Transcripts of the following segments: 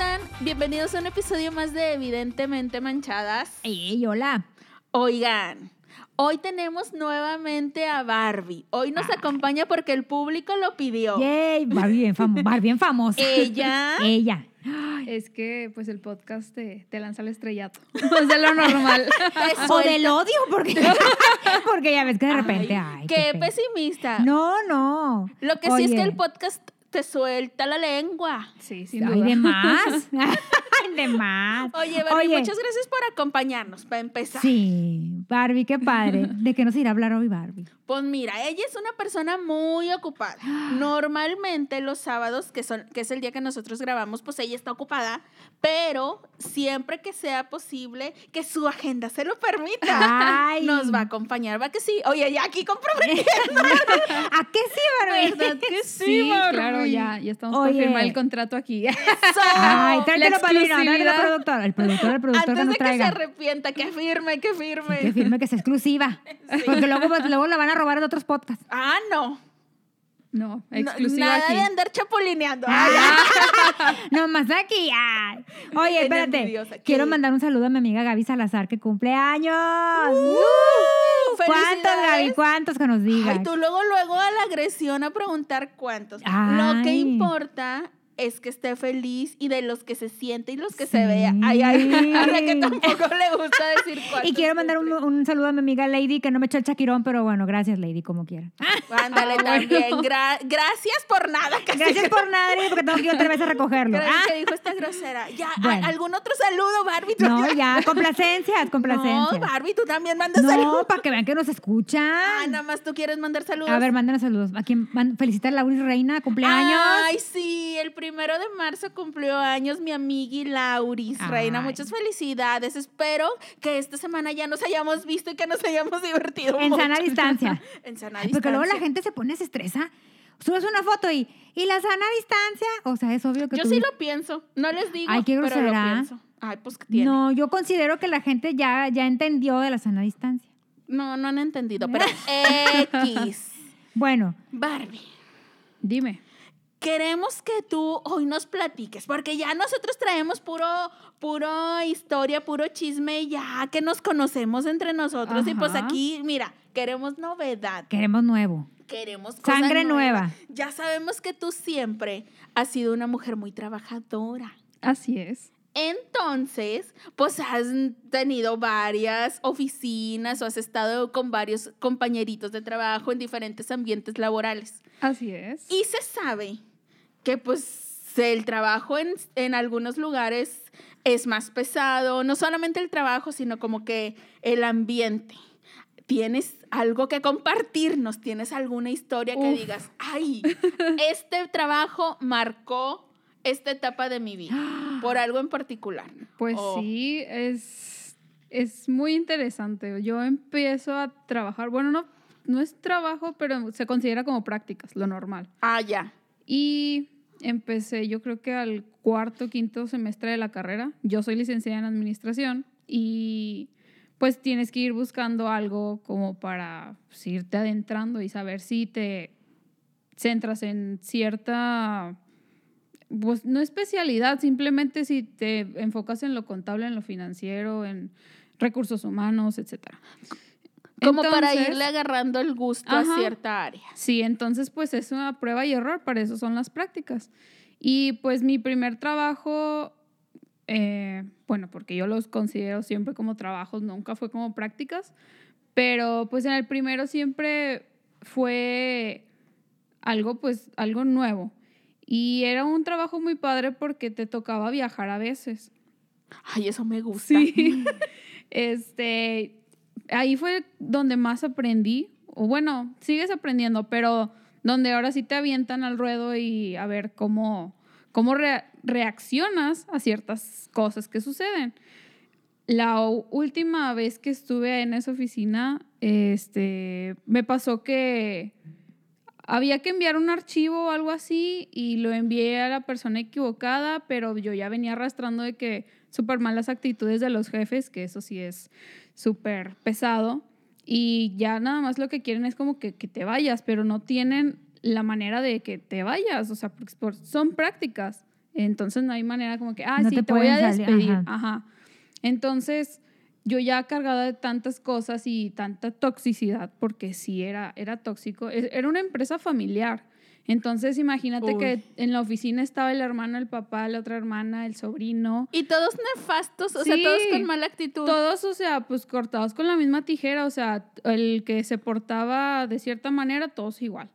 están? Bienvenidos a un episodio más de Evidentemente Manchadas. ¡Ey, hola! Oigan, hoy tenemos nuevamente a Barbie. Hoy nos acompaña porque el público lo pidió. ¡Yay! Barbie bien, famo- Barbie bien famosa. Ella. Ella. Es que pues el podcast te, te lanza al estrellato. O sea, lo normal. O del odio, porque, porque ya ves que de repente, ay, Qué pesimista. No, no. Lo que sí es que el podcast te suelta la lengua. Sí, sin Ay, de más. De más. Oye, Barbie, Oye. muchas gracias por acompañarnos, para empezar. Sí, Barbie, qué padre. ¿De qué nos irá a hablar hoy Barbie? Pues mira, ella es una persona muy ocupada. Normalmente los sábados, que, son, que es el día que nosotros grabamos, pues ella está ocupada, pero siempre que sea posible, que su agenda se lo permita, Ay. nos va a acompañar. ¿Va que sí? Oye, ya aquí comprometiendo, ¿A qué sí, Barbie? ¿verdad que sí, Sí, Barbie? claro, ya, ya estamos Oye. por firmar el contrato aquí. Eso. Ay, tráetelo, La padrino, tráetelo, exclusividad. productor. El productor, el productor que Antes de nos que se traiga. arrepienta, que firme, que firme. Que firme que sea exclusiva. Porque luego, pues, luego la van a robar en otros podcasts. Ah, no. No, No, exclusiva Nada aquí. de andar chapulineando. Ah, No más aquí. ay. Oye, espérate. Quiero mandar un saludo a mi amiga Gaby Salazar que cumple años. ¡Uh! ¿Cuántos, ¡Felicidades! Gaby? ¿Cuántos que nos digas? Ay, tú luego, luego a la agresión a preguntar cuántos. Lo que importa es que esté feliz y de los que se siente y los que se vea. Ay, ay, a la que tampoco le gusta decir. Y quiero mandar un, saludo a mi amiga Lady, que no me echó el chaquirón, pero bueno, gracias Lady, como quiera. Ándale también. Gra- gracias por nada. casi Gracias por nada, porque tengo que ir otra vez a recogerlo. Creo Ah, que dijo esta grosera. Ya, Bueno. ¿algún otro saludo, Barbie? ¿Tú- no, ya, complacencias, No, complacencias. Barbie, tú también mandas No, saludos. para que vean que nos escuchan. Ah, nada más tú quieres mandar saludos. A ver, mándanos saludos. ¿A quién man- felicita a Lauris Reina? ¿Cumpleaños? Ay, sí, el primero de marzo cumplió años mi amigui Lauris. Reina, Ay. muchas felicidades. Espero que esta semana ya nos hayamos visto y que nos hayamos divertido. en mucho. sana distancia. en sana Ay, Porque luego la distancia. gente se pone, se estresa. Subes una foto y, y la sana distancia. O sea, es obvio que Yo tú sí lo pienso. No les digo, Ay, qué pero lo pienso. Ay, pues que tiene. No, yo considero que la gente ya, ya entendió de la sana distancia. No, no han entendido, pero X. Bueno, Barbie. Dime. Queremos que tú hoy nos platiques, porque ya nosotros traemos puro, puro historia, puro chisme, ya que nos conocemos entre nosotros. Y pues aquí, mira, queremos novedad, queremos nuevo. queremos Sangre nueva. Ya sabemos que tú siempre has sido una mujer muy trabajadora. Así es. Entonces, pues has tenido varias oficinas o has estado con varios compañeritos de trabajo en diferentes ambientes laborales. Así es. Y se sabe que pues el trabajo en, en algunos lugares es más pesado, no solamente el trabajo, sino como que el ambiente. ¿Tienes algo que compartirnos? ¿Tienes alguna historia que digas, ay, este trabajo marcó esta etapa de mi vida por algo en particular? Pues sí, es, es muy interesante. Yo empiezo a trabajar, bueno, no, no es trabajo, pero se considera como prácticas, lo normal. Ah, ya. Y empecé, yo creo que al cuarto, quinto semestre de la carrera. Yo soy licenciada en administración y pues tienes que ir buscando algo como para pues, irte adentrando y saber si te centras en cierta, pues no especialidad, simplemente si te enfocas en lo contable, en lo financiero, en recursos humanos, etcétera. Como para Entonces- irle agarrando el gusto Ajá. a cierta área. Sí, entonces pues es una prueba y error, para eso son las prácticas. Y pues mi primer trabajo, eh, bueno, porque yo los considero siempre como trabajos, nunca fue como prácticas, pero pues en el primero siempre fue algo pues algo nuevo. Y era un trabajo muy padre porque te tocaba viajar a veces. Ay, eso me gusta. Sí. este, ahí fue donde más aprendí. O bueno, sigues aprendiendo, pero donde ahora sí te avientan al ruedo y a ver cómo, cómo re- reaccionas a ciertas cosas que suceden. La última vez que estuve en esa oficina, este, me pasó que había que enviar un archivo o algo así y lo envié a la persona equivocada, pero yo ya venía arrastrando de que súper malas actitudes de los jefes, que eso sí es súper pesado. Y ya nada más lo que quieren es como que, que te vayas, pero no tienen la manera de que te vayas, o sea, porque por- son prácticas. Entonces no hay manera como que, ah, No sí, te te, voy a salir, despedir. ajá. Ajá. Entonces, yo ya cargada de tantas cosas y tanta toxicidad, porque sí era, era tóxico, e- era una empresa familiar. Entonces, imagínate Uy. que en la oficina estaba el hermano, el papá, la otra hermana, el sobrino. Y todos nefastos, o sea, todos con mala actitud. Todos, o sea, pues cortados con la misma tijera, o sea, el que se portaba de cierta manera, todos igual.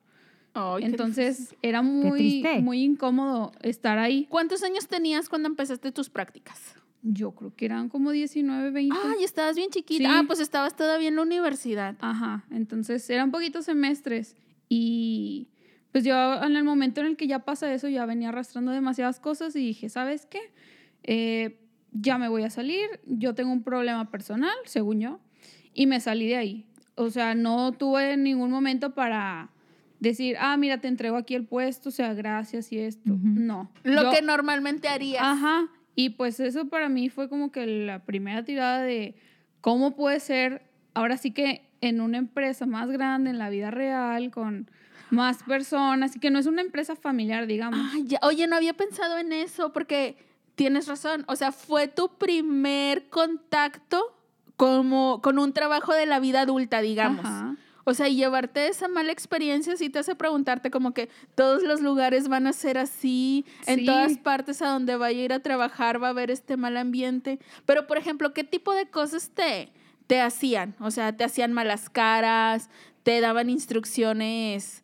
Entonces, era muy, muy incómodo estar ahí. ¿Cuántos años tenías cuando empezaste tus prácticas? Yo creo que eran como 19, 20. Ay, estabas bien chiquita. Sí. Ah, pues estabas todavía en la universidad. Ajá, entonces eran poquitos semestres y pues yo en el momento en el que ya pasa eso ya venía arrastrando demasiadas cosas y dije, ¿sabes qué? Eh, ya me voy a salir, yo tengo un problema personal, según yo, y me salí de ahí. O sea, no tuve ningún momento para decir, ah, mira, te entrego aquí el puesto, o sea, gracias y esto. No. Lo Yo- que normalmente harías. Ajá. Y pues eso para mí fue como que la primera tirada de cómo puede ser, ahora sí que en una empresa más grande, en la vida real, con más personas, y que no es una empresa familiar, digamos. Ay, ya- Oye, no había pensado en eso porque tienes razón. O sea, fue tu primer contacto como con un trabajo de la vida adulta, digamos. Ajá. O sea, y llevarte esa mala experiencia sí te hace preguntarte como que todos los lugares van a ser así, en todas partes a donde vaya a ir a trabajar va a haber este mal ambiente. Pero, por ejemplo, ¿qué tipo de cosas te, te hacían? O sea, te hacían malas caras, te daban instrucciones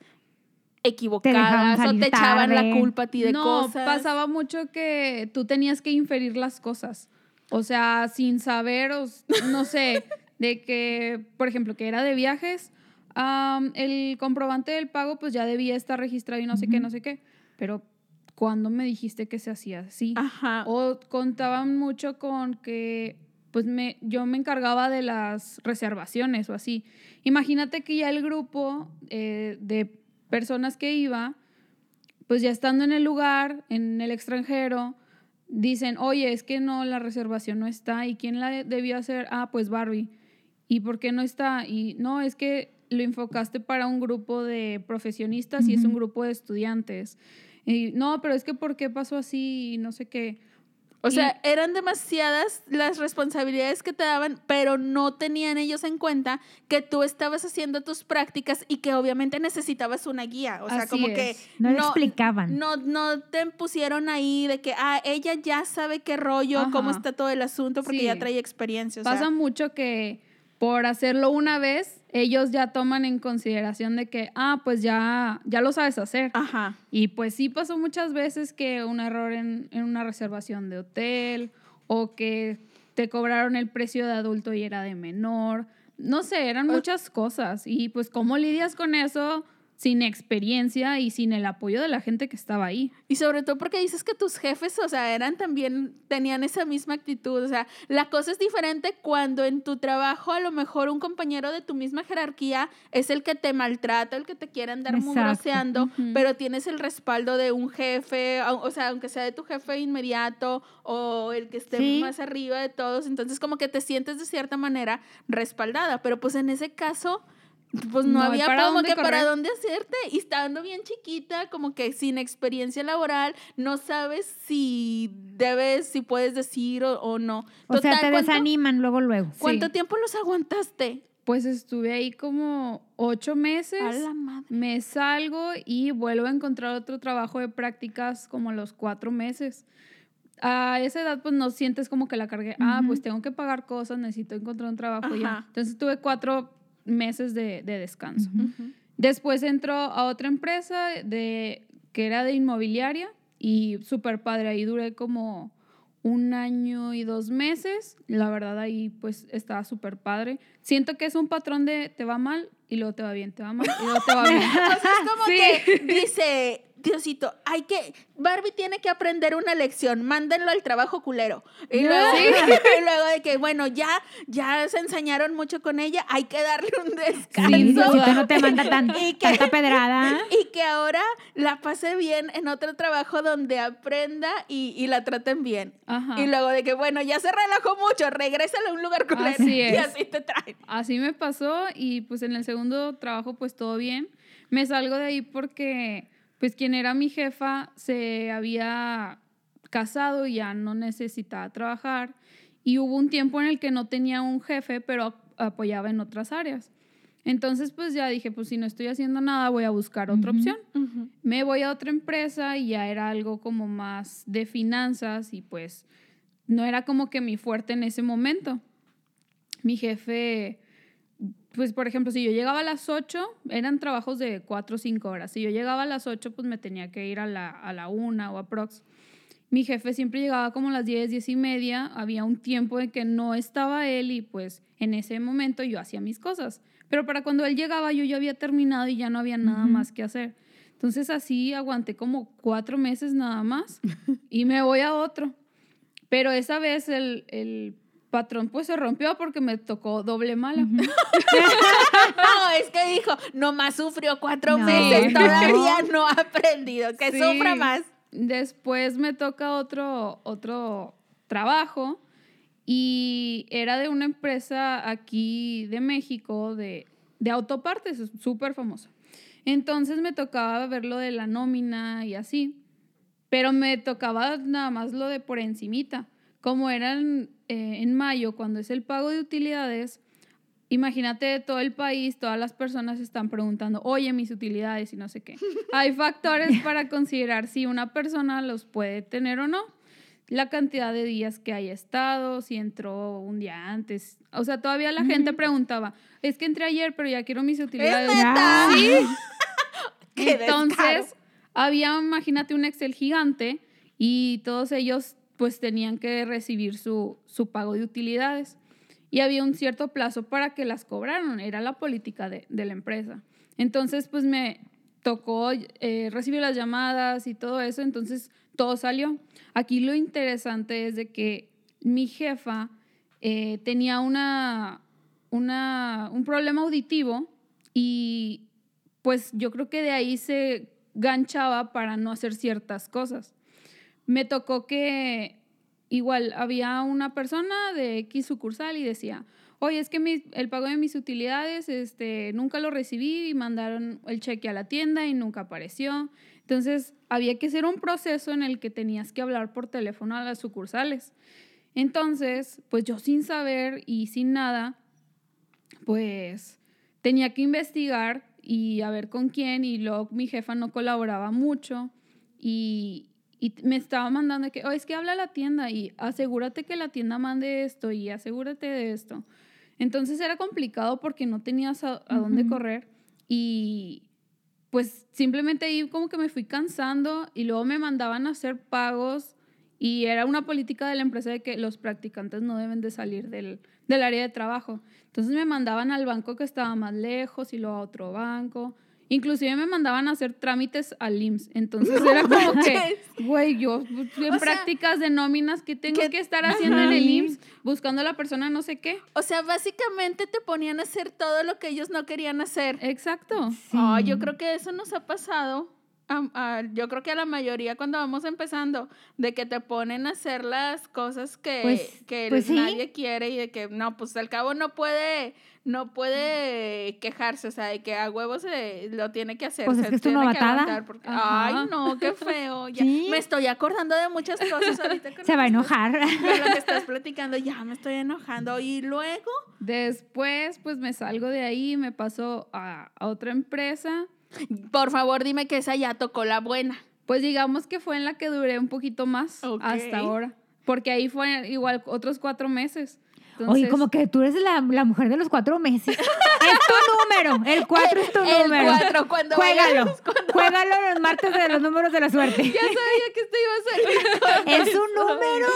equivocadas o salir te echaban la tarde. culpa a ti de no, cosas. pasaba mucho que tú tenías que inferir las cosas. O sea, sin saber, o no sé, de que, por ejemplo, que era de viajes, am, el comprobante del pago pues ya debía estar registrado y no sé qué, no sé qué. Pero, ¿cuándo me dijiste que se hacía así? Ajá. O contaban mucho con que, pues me, yo me encargaba de las reservaciones o así. Imagínate que ya el grupo eh, de personas que iba, pues ya estando en el lugar, en el extranjero, dicen, oye, es que no, la reservación no está. ¿Y quién la de- debió hacer? Ah, pues Barbie. ¿Y por qué no está? Y no, es que lo enfocaste para un grupo de profesionistas y es un grupo de estudiantes. Y no, pero es que ¿por qué pasó así? Y no sé qué. O sea, eran demasiadas las responsabilidades que te daban, pero no tenían ellos en cuenta que tú estabas haciendo tus prácticas y que obviamente necesitabas una guía. O sea, Así como es. que No, le explicaban. no, no te pusieron ahí de que, ah, ella ya sabe qué rollo, cómo está todo el asunto, porque Sí. ya trae experiencia. O sea, Pasa mucho que por hacerlo una vez, ellos ya toman en consideración de que, ah, pues ya, ya lo sabes hacer. Ajá. Y pues sí pasó muchas veces que un error en, en una reservación de hotel o que te cobraron el precio de adulto y era de menor. No sé, eran muchas cosas. Y pues cómo lidias con eso sin experiencia y sin el apoyo de la gente que estaba ahí. Y sobre todo porque dices que tus jefes, o sea, eran también, tenían esa misma actitud. O sea, la cosa es diferente cuando en tu trabajo a lo mejor un compañero de tu misma jerarquía es el que te maltrata, el que te quiere andar mugroseando, Ujú. pero tienes el respaldo de un jefe, o sea, aunque sea de tu jefe inmediato o el que esté Sí. más arriba de todos, entonces como que te sientes de cierta manera respaldada. Pero pues en ese caso pues no, había para como dónde que para dónde hacerte y estando bien chiquita, como que sin experiencia laboral, no sabes si debes, si puedes decir o, o no. O sea, te ¿cuánto, desaniman luego, luego. ¿cuánto Sí. tiempo los aguantaste? Pues estuve ahí como ocho meses. A la madre. Me salgo y vuelvo a encontrar otro trabajo de prácticas como a los cuatro meses. A esa edad, pues no sientes como que la cargué. Ah, Ujú. pues tengo que pagar cosas, necesito encontrar un trabajo ya. Entonces tuve cuatro meses de, de descanso. Después entró a otra empresa de, que era de inmobiliaria y súper padre. Ahí duré como un año y dos meses. La verdad ahí pues estaba súper padre. Siento que es un patrón de te va mal y luego te va bien, te va mal y luego te va bien. O sea, es como Sí. que dice, Diosito, hay que, Barbie tiene que aprender una lección, mándenlo al trabajo culero. Y luego, y luego de que, bueno, ya, ya se ensañaron mucho con ella, hay que darle un descanso. Sí, Diosito no te manda tan, Y que- tanta pedrada. Y que ahora la pase bien en otro trabajo donde aprenda y, y la traten bien. Ajá. Y luego de que, bueno, ya se relajó mucho, regrésale a un lugar culero. Así Y es. así te traen. Así me pasó y pues en el segundo trabajo pues todo bien. Me salgo de ahí porque pues quien era mi jefa se había casado y ya no necesitaba trabajar. Y hubo un tiempo en el que no tenía un jefe, pero apoyaba en otras áreas. Entonces, pues ya dije, pues si no estoy haciendo nada, voy a buscar otra opción. Me voy a otra empresa y ya era algo como más de finanzas y pues no era como que mi fuerte en ese momento. Mi jefe, pues por ejemplo, si yo llegaba a las 8, eran trabajos de 4 o 5 horas. Si yo llegaba a las 8, pues me tenía que ir a la, a la 1 o aprox. Mi jefe siempre llegaba como a las 10, 10 y media. Había un tiempo en que no estaba él y pues en ese momento yo hacía mis cosas. Pero para cuando él llegaba yo ya había terminado y ya no había nada más que hacer. Entonces así aguanté como cuatro meses nada más y me voy a otro. Pero esa vez el, el patrón pues se rompió porque me tocó doble mala. no, es que dijo, nomás sufrió cuatro meses, todavía no ha aprendido, que sufra más. Después me toca otro, otro trabajo y era de una empresa aquí de México de, de autopartes, súper famosa. Entonces me tocaba ver lo de la nómina y así, pero me tocaba nada más lo de por encimita. Como eran eh, en mayo, cuando es el pago de utilidades, Imagínate todo el país, todas las personas están preguntando, oye, mis utilidades y no sé qué. Hay factores para considerar si una persona los puede tener o no. La cantidad de días que haya estado, si entró un día antes. O sea, todavía la gente preguntaba, es que entré ayer, pero ya quiero mis utilidades. Sí. Entonces, había, imagínate, un Excel gigante y todos ellos pues tenían que recibir su, su pago de utilidades y había un cierto plazo para que las cobraran, era la política de, la empresa. Entonces, pues me tocó eh, recibir las llamadas y todo eso, entonces todo salió. Aquí lo interesante es de que mi jefa eh, tenía una, una, un problema auditivo y pues yo creo que de ahí se ganchaba para no hacer ciertas cosas. Me tocó que igual había una persona de X sucursal y decía, oye, es que el pago de mis utilidades este, nunca lo recibí y mandaron el cheque a la tienda y nunca apareció. Entonces había que hacer un proceso en el que tenías que hablar por teléfono a las sucursales. Entonces, pues yo sin saber y sin nada, pues tenía que investigar y a ver con quién y luego mi jefa no colaboraba mucho y, y me estaba mandando que, oh, es que habla la tienda y asegúrate que la tienda mande esto y asegúrate de esto. Entonces era complicado porque no tenías a, dónde correr y pues simplemente ahí como que me fui cansando y luego me mandaban a hacer pagos y era una política de la empresa de que los practicantes no deben de salir del, del área de trabajo. Entonces me mandaban al banco que estaba más lejos y luego a otro banco. Inclusive me mandaban a hacer trámites al IMSS. Entonces era como que, güey, yo en prácticas de nóminas que tengo que estar haciendo en el IMSS, buscando a la persona no sé qué. O sea, básicamente te ponían a hacer todo lo que ellos no querían hacer. Exacto. yo creo que eso nos ha pasado yo creo que a la mayoría cuando vamos empezando, de que te ponen a hacer las cosas que, pues, que pues nadie quiere y de que no, pues al cabo no puede, no puede quejarse, o sea, de que a huevos se lo tiene que hacer. Pues es que es una ay, no, qué feo. Ya, Me estoy acordando de muchas cosas ahorita. se va a enojar. De lo que estás platicando, ya me estoy enojando. Y luego. Después, pues me salgo de ahí, me paso a, a otra empresa por favor, dime que esa ya tocó la buena. Pues digamos que fue en la que duré un poquito más hasta ahora. Porque ahí fue igual otros cuatro meses. Oye, como que tú eres la, mujer de los cuatro meses. es tu número. El cuatro es tu número. El cuatro, cuando Juégalo. Juégalo los martes de los números de la suerte. Ya sabía que esto iba a salir. es un número.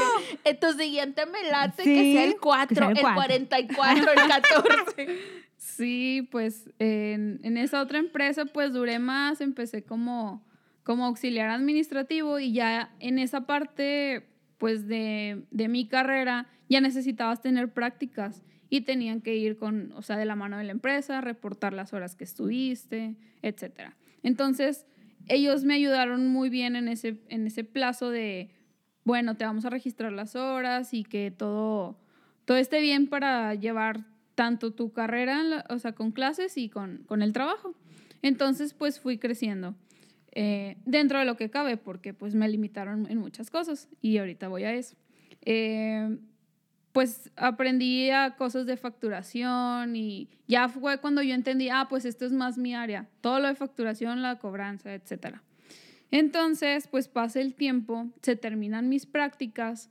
En tu siguiente me late que sea el cuatro, el, cuarenta y cuatro, el catorce. Sí, pues en, en, esa otra empresa pues duré más, empecé como, como auxiliar administrativo y ya en esa parte pues de, de, mi carrera ya necesitabas tener prácticas y tenían que ir con, o sea, de la mano de la empresa, reportar las horas que estuviste, etc. Entonces, ellos me ayudaron muy bien en ese, en ese plazo de, bueno, te vamos a registrar las horas y que todo, todo esté bien para llevar tanto tu carrera, o sea, con clases y con, con el trabajo. Entonces, pues fui creciendo. Eh, dentro de lo que cabe, porque pues me limitaron en muchas cosas y ahorita voy a eso. Eh, pues aprendí a cosas de facturación y ya fue cuando yo entendí, ah, pues esto es más mi área, todo lo de facturación, la cobranza, etcétera. Entonces, pues pasa el tiempo, se terminan mis prácticas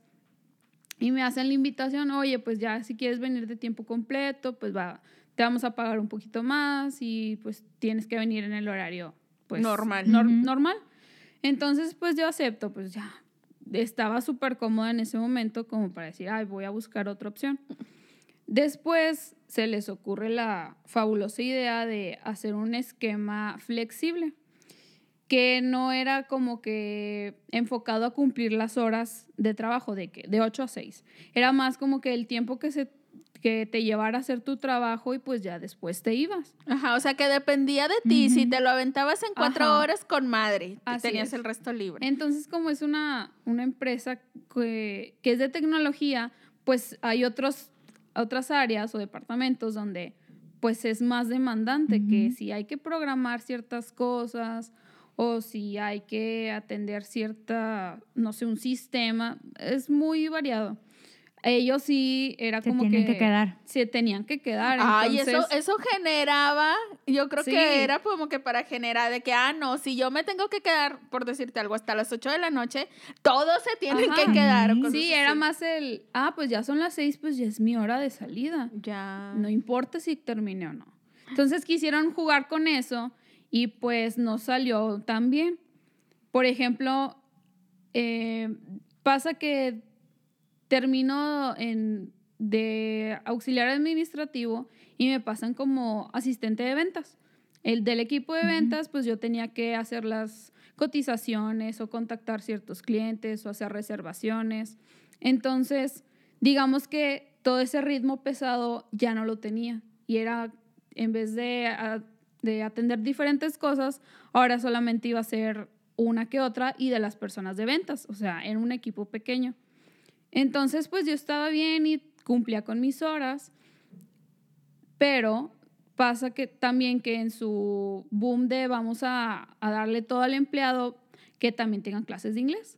y me hacen la invitación, oye, pues ya si quieres venir de tiempo completo, pues va, te vamos a pagar un poquito más y pues tienes que venir en el horario pues, Normal. nor- normal. Entonces, pues yo acepto, pues ya estaba súper cómoda en ese momento como para decir, ay, voy a buscar otra opción. Después se les ocurre la fabulosa idea de hacer un esquema flexible, que no era como que enfocado a cumplir las horas de trabajo de, que, de 8 a 6. Era más como que el tiempo que, se, que te llevara a hacer tu trabajo y pues ya después te ibas. Ajá, o sea que dependía de ti. Si te lo aventabas en cuatro Ajá. horas con madre, Así tenías es. el resto libre. Entonces, como es una, una empresa que, que es de tecnología, pues hay otros, otras áreas o departamentos donde pues es más demandante, que si hay que programar ciertas cosas o si hay que atender cierta, no sé, un sistema, es muy variado. Ellos sí era Se como tienen que, que quedar. se tenían que quedar. Ay, eso, entonces- eso generaba, yo creo Sí. que era como que para generar de que, ah, no, si yo me tengo que quedar, por decirte algo, hasta las 8 de la noche, todos se tienen Ajá. que quedar. Sí, Sí, era más el, ah, pues ya son las seis, pues ya es mi hora de salida. Ya. No importa si terminé o no. Entonces quisieron jugar con eso y pues no salió tan bien. Por ejemplo, eh, pasa que termino en, de auxiliar administrativo y me pasan como asistente de ventas. El del equipo de ventas, pues yo tenía que hacer las cotizaciones o contactar ciertos clientes o hacer reservaciones. Entonces, digamos que todo ese ritmo pesado ya no lo tenía y era, en vez de, a- de atender diferentes cosas, ahora solamente iba a ser una que otra y de las personas de ventas, o sea, en un equipo pequeño. Entonces, pues yo estaba bien y cumplía con mis horas, pero pasa que también que en su boom de vamos a, darle todo al empleado, que también tengan clases de inglés.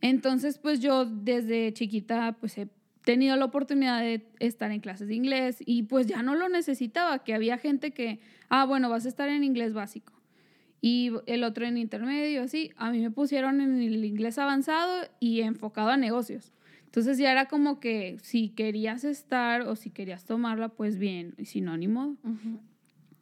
Entonces, pues yo desde chiquita, pues he tenido la oportunidad de estar en clases de inglés y pues ya no lo necesitaba, que había gente que, ah, bueno, vas a estar en inglés básico y el otro en intermedio, así. A mí me pusieron en el inglés avanzado y enfocado a negocios. Entonces ya era como que si querías estar o si querías tomarla, pues bien, y si no, ni modo. Ujú.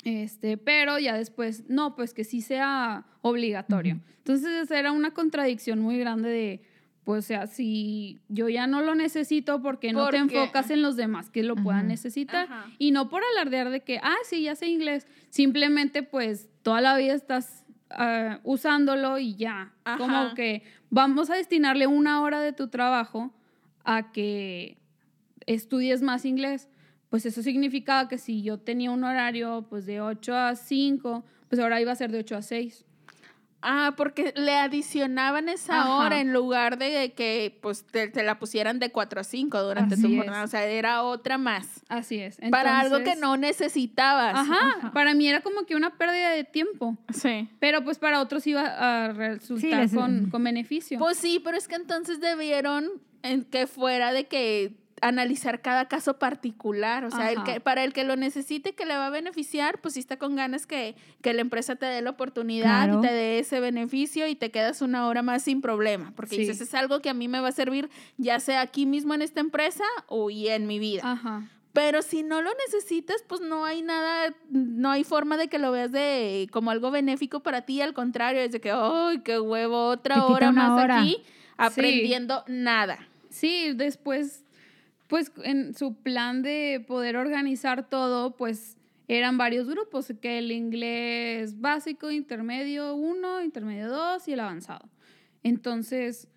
Este, pero ya después, no, pues que sí sea obligatorio. Ujú. Entonces era una contradicción muy grande de, pues, o sea, si yo ya no lo necesito, porque no te Porque- enfocas en los demás que lo puedan Ajá. necesitar? Ajá. Y no por alardear de que, ah, sí, ya sé inglés. Simplemente, pues, toda la vida estás ah, usándolo y ya. Ajá. Como que vamos a destinarle una hora de tu trabajo a que estudies más inglés. Pues eso significaba que si yo tenía un horario pues de 8 a 5, pues ahora iba a ser de 8 a 6. Ah, porque le adicionaban esa Ajá. hora en lugar de que pues te, te la pusieran de 4 a 5 durante Así tu es. jornada. O sea, era otra más. Así es. para algo que Entonces- no necesitabas. Ajá, para mí era como que una pérdida de tiempo, Sí. pero pues para otros iba a resultar les- con, con beneficio. Pues sí, pero es que entonces debieron en que fuera de que analizar cada caso particular, o sea, el que, para el que lo necesite, que le va a beneficiar, pues sí está con ganas que, que la empresa te dé la oportunidad Claro. y te dé ese beneficio y te quedas una hora más sin problema, porque Sí. dices, es algo que a mí me va a servir ya sea aquí mismo en esta empresa o y en mi vida. Ajá. Pero si no lo necesitas, pues no hay nada, no hay forma de que lo veas de como algo benéfico para ti, al contrario, es de que, ¡ay, qué huevo! Otra hora más hora. aquí aprendiendo nada. Sí, después, pues en su plan de poder organizar todo, pues eran varios grupos, que el inglés básico, intermedio 1, intermedio 2 y el avanzado. Entonces,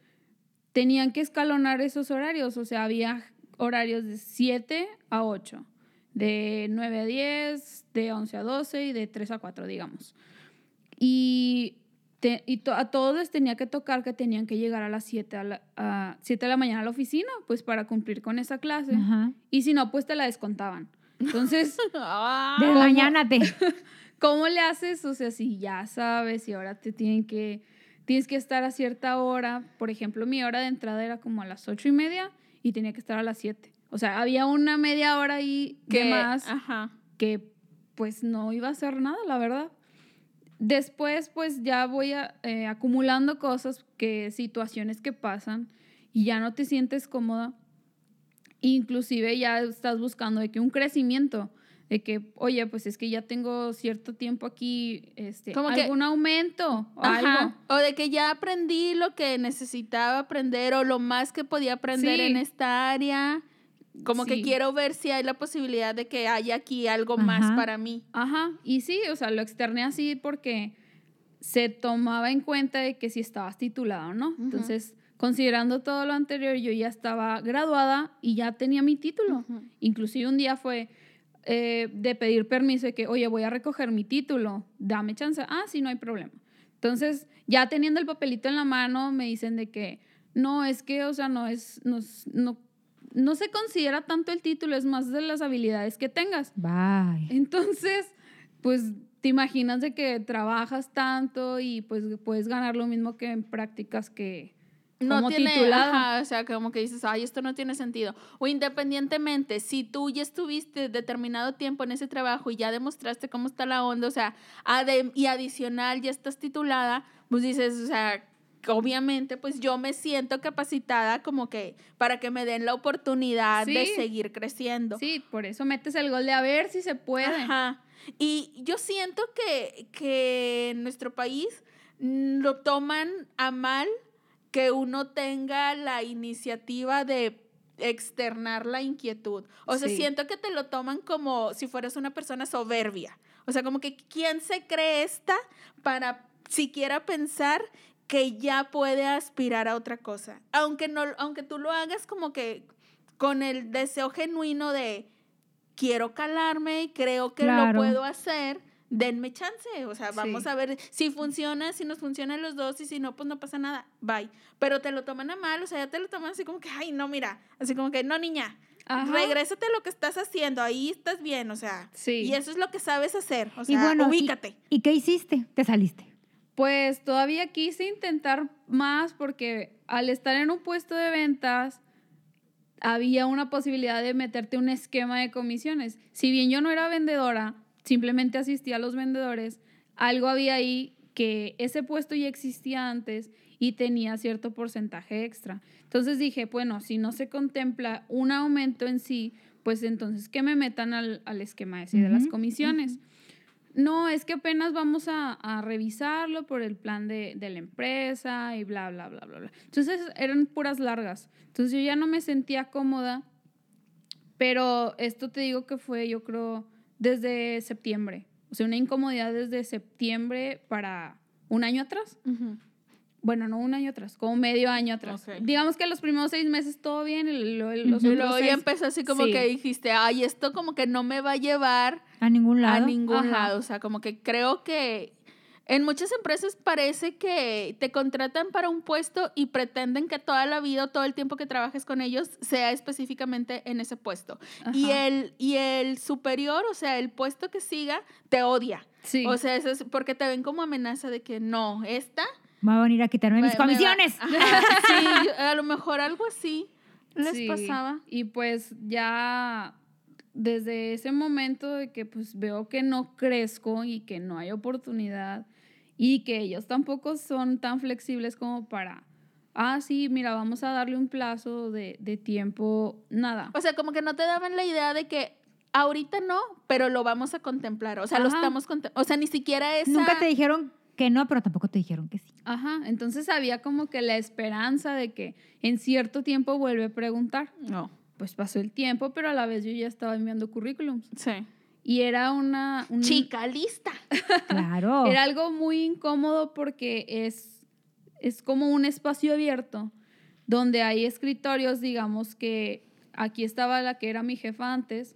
tenían que escalonar esos horarios, o sea, había horarios de 7 a 8, de 9 a 10, de 11 a 12 y de 3 a 4, digamos. Y, te- y to- a todos les tenía que tocar que tenían que llegar a las 7, a la- a 7 de la mañana a la oficina, pues para cumplir con esa clase. Ajá. Y si no, pues te la descontaban. Entonces, Ah, Desmañánate. ¿cómo le haces? O sea, si ya sabes y ahora te tienen que, tienes que estar a cierta hora. Por ejemplo, mi hora de entrada era como a las ocho y media y tenía que estar a las siete. O sea, había una media hora ahí que de más Ajá. que pues no iba a hacer nada, la verdad. Después, pues ya voy a, eh, acumulando cosas, que situaciones que pasan y ya no te sientes cómoda. Inclusive ya estás buscando de que un crecimiento, de que, oye, pues es que ya tengo cierto tiempo aquí, este, Como que- algún aumento o Ajá. algo. O de que ya aprendí lo que necesitaba aprender o lo más que podía aprender Sí. en esta área. Como que Sí. quiero ver si hay la posibilidad de que haya aquí algo más Ajá. para mí. Ajá, y sí, o sea, lo externé así porque se tomaba en cuenta de que si estabas titulado, ¿no? Entonces, considerando todo lo anterior, yo ya estaba graduada y ya tenía mi título. Ujú. Inclusive un día fue eh, de pedir permiso de que, oye, voy a recoger mi título, dame chance. Ah, sí, no hay problema. Entonces, ya teniendo el papelito en la mano, me dicen de que, no, es que, o sea, no es, no, es- no, no se considera tanto el título, es más de las habilidades que tengas. Bye. Entonces, pues te imaginas de que trabajas tanto y pues puedes ganar lo mismo que en prácticas que No como tiene, titulado. ajá, o sea, como que dices, ay, esto no tiene sentido. O independientemente, si tú ya estuviste determinado tiempo en ese trabajo y ya demostraste cómo está la onda, o sea, y adicional ya estás titulada, pues dices, o sea, obviamente, pues yo me siento capacitada como que para que me den la oportunidad de seguir creciendo. Sí, por eso metes el gol de a ver si se puede. Ajá. Y yo siento que, que en nuestro país lo toman a mal que uno tenga la iniciativa de externar la inquietud. O sea, Sí. siento que te lo toman como si fueras una persona soberbia. O sea, como que ¿quién se cree esta para siquiera pensar que ya puede aspirar a otra cosa? Aunque, no, aunque tú lo hagas como que con el deseo genuino de quiero calarme y creo que Claro. lo puedo hacer, denme chance. O sea, vamos Sí. a ver si funciona, si nos funcionan los dos y si no, pues no pasa nada. Bye. Pero te lo toman a mal, o sea, ya te lo toman así como que, ay, no, mira, así como que, no, niña, Ajá. regrésate a lo que estás haciendo, ahí estás bien, o sea. Sí. Y eso es lo que sabes hacer, o Y sea, y- ubícate. ¿Y qué hiciste? Te saliste. Pues todavía quise intentar más porque al estar en un puesto de ventas había una posibilidad de meterte un esquema de comisiones. Si bien yo no era vendedora, simplemente asistía a los vendedores, algo había ahí que ese puesto ya existía antes y tenía cierto porcentaje extra. Entonces dije, bueno, si no se contempla un aumento en sí, pues entonces que me metan al, al esquema ese de las comisiones. No, es que apenas vamos a, a revisarlo por el plan de, de la empresa y bla, bla, bla, bla, bla. Entonces eran puras largas. Entonces yo ya no me sentía cómoda, pero esto te digo que fue, yo creo, desde septiembre. O sea, una incomodidad desde septiembre para un año atrás. Bueno, no un año atrás, como medio año atrás. Ok. Digamos que los primeros seis meses todo bien y lo- los Y otros luego ya seis- empezó así como sí. que dijiste, ay, esto como que no me va a llevar A ningún lado. a ningún Ajá. lado. O sea, como que creo que en muchas empresas parece que te contratan para un puesto y pretenden que toda la vida todo el tiempo que trabajes con ellos sea específicamente en ese puesto. Y el, y el superior, o sea, el puesto que siga, te odia. Sí. O sea, eso es porque te ven como amenaza de que no, esta... Me va a venir a quitarme mis me- comisiones. Ajá, sí, a lo mejor algo así les Sí, pasaba. Y pues ya desde ese momento de que pues veo que no crezco y que no hay oportunidad y que ellos tampoco son tan flexibles como para, ah, sí, mira, vamos a darle un plazo de, de tiempo, nada. O sea, como que no te daban la idea de que ahorita no, pero lo vamos a contemplar. O sea, lo estamos contemplando. O sea, ni siquiera esa... Nunca te dijeron que no, pero tampoco te dijeron que sí. Ajá, entonces había como que la esperanza de que en cierto tiempo vuelve a preguntar. No. Pues pasó el tiempo, pero a la vez yo ya estaba enviando currículums. Sí. Y era una... un- Chica lista. Claro. Era algo muy incómodo porque es, es como un espacio abierto donde hay escritorios, digamos que aquí estaba la que era mi jefa antes,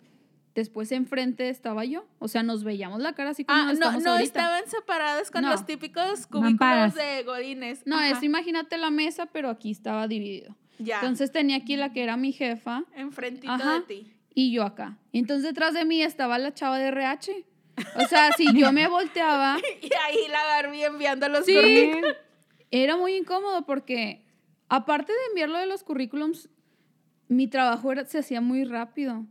después enfrente estaba yo, o sea, nos veíamos la cara así como Ah, no, estamos no ahorita. estaban separadas con No. los típicos cubículos Mamparas. de godines. No, Ajá. es imagínate la mesa, pero aquí estaba dividido. Ya. Entonces tenía aquí la que era mi jefa Enfrentito Ajá. de ti. y yo acá. Entonces detrás de mí estaba la chava de RH. O sea, si yo me volteaba, Y ahí la Barbie enviando los Sí. currículums. era muy incómodo porque, aparte de enviarlo de los currículums, mi trabajo era- se hacía muy rápido.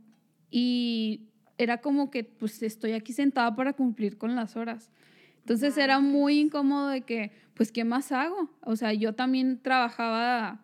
Y era como que, pues, estoy aquí sentada para cumplir con las horas. Entonces era muy incómodo de que, pues, ¿qué más hago? O sea, yo también trabajaba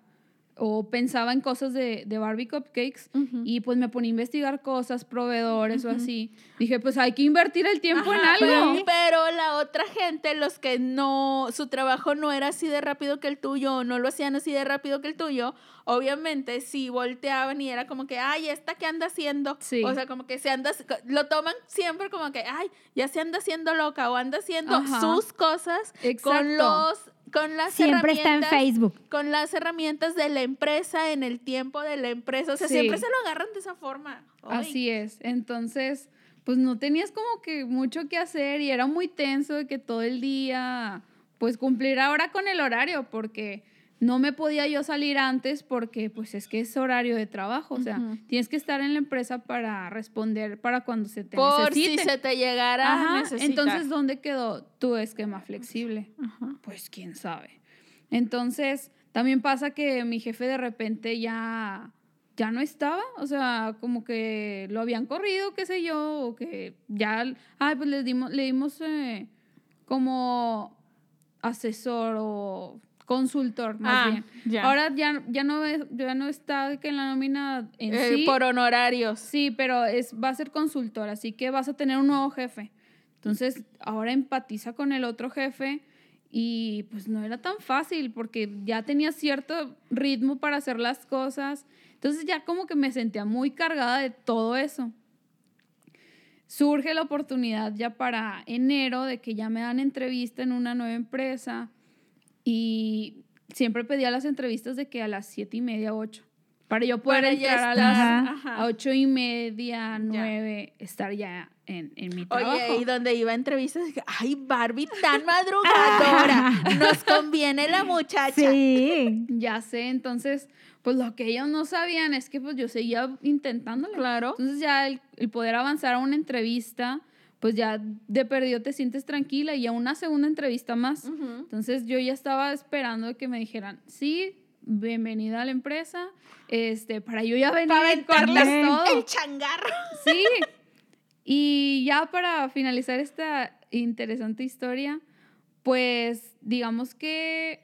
o pensaba en cosas de, de Barbie Cupcakes Ujú. y pues me ponía a investigar cosas, proveedores o así. Dije, pues hay que invertir el tiempo Ajá, en algo. Pero, pero la otra gente, los que no, su trabajo no era así de rápido que el tuyo, o no lo hacían así de rápido que el tuyo, obviamente sí volteaban y era como que, ay, ¿esta qué anda haciendo? Sí. O sea, como que se anda, lo toman siempre como que, ay, ya se anda haciendo loca o anda haciendo Ajá. sus cosas con los, con las Siempre está en herramientas- Facebook. Con las herramientas de la empresa, en el tiempo de la empresa. O sea, Sí. siempre se lo agarran de esa forma. Así es. Entonces, pues no tenías como que mucho que hacer y era muy tenso de que todo el día, pues cumplir ahora con el horario, porque no me podía yo salir antes porque pues es que es horario de trabajo, o sea, tienes que estar en la empresa para responder para cuando se te Por si necesite. se te llegara a Ajá, necesitar. entonces, ¿dónde quedó tu esquema flexible? Ajá. Pues quién sabe. Entonces, también pasa que mi jefe de repente ya, ya no estaba, o sea, como que lo habían corrido, qué sé yo, o que ya, ay, pues le dimos, le dimos eh, como asesor o consultor, más Ah, bien. ya. Ahora ya, ya, no, es- ya no está que en la nómina en Eh, sí. Por honorarios. Sí, pero es, va a ser consultor, así que vas a tener un nuevo jefe. Entonces, ahora empatiza con el otro jefe y pues no era tan fácil porque ya tenía cierto ritmo para hacer las cosas. Entonces ya como que me sentía muy cargada de todo eso. Surge la oportunidad ya para enero de que ya me dan entrevista en una nueva empresa y siempre pedía las entrevistas de que a las siete y media, ocho, para yo poder Para entrar a las ajá. a ocho y media, nueve, estar ya en, en mi trabajo. Oye, y donde iba a entrevistas, dije, ay, Barbie tan madrugadora. Nos conviene la muchacha. Sí. Ya sé, entonces, pues lo que ellos no sabían es que pues yo seguía intentándole. Claro. Entonces ya el, el poder avanzar a una entrevista, pues ya de perdido te sientes tranquila y a una segunda entrevista más. Entonces yo ya estaba esperando que me dijeran, sí, bienvenida a la empresa, este, para yo ya venir Para aventarles todo. el changarro. Sí. Y ya para finalizar esta interesante historia, pues digamos que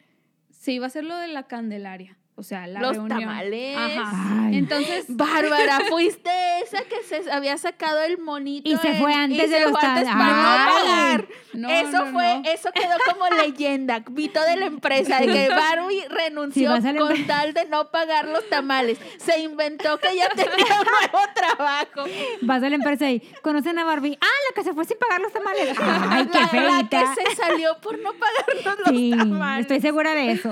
se iba a hacer lo de la Candelaria. O sea, la Los reunión. tamales. Ajá. Ay. Entonces, Bárbara, fuiste esa que se había sacado el monito. Y se fue en- antes y de se los fue antes tam- para no pagar. No, eso no, fue, no. eso quedó como leyenda, mito de la empresa, de que Barbie renunció Sí, con tal de no pagar los tamales. Se inventó que ya tenía un nuevo trabajo. Vas a la empresa y conocen a Barbie. Ah, la que se fue sin pagar los tamales. Ay, qué la, la que feita. se salió por no pagarnos los Sí, tamales. estoy segura de eso.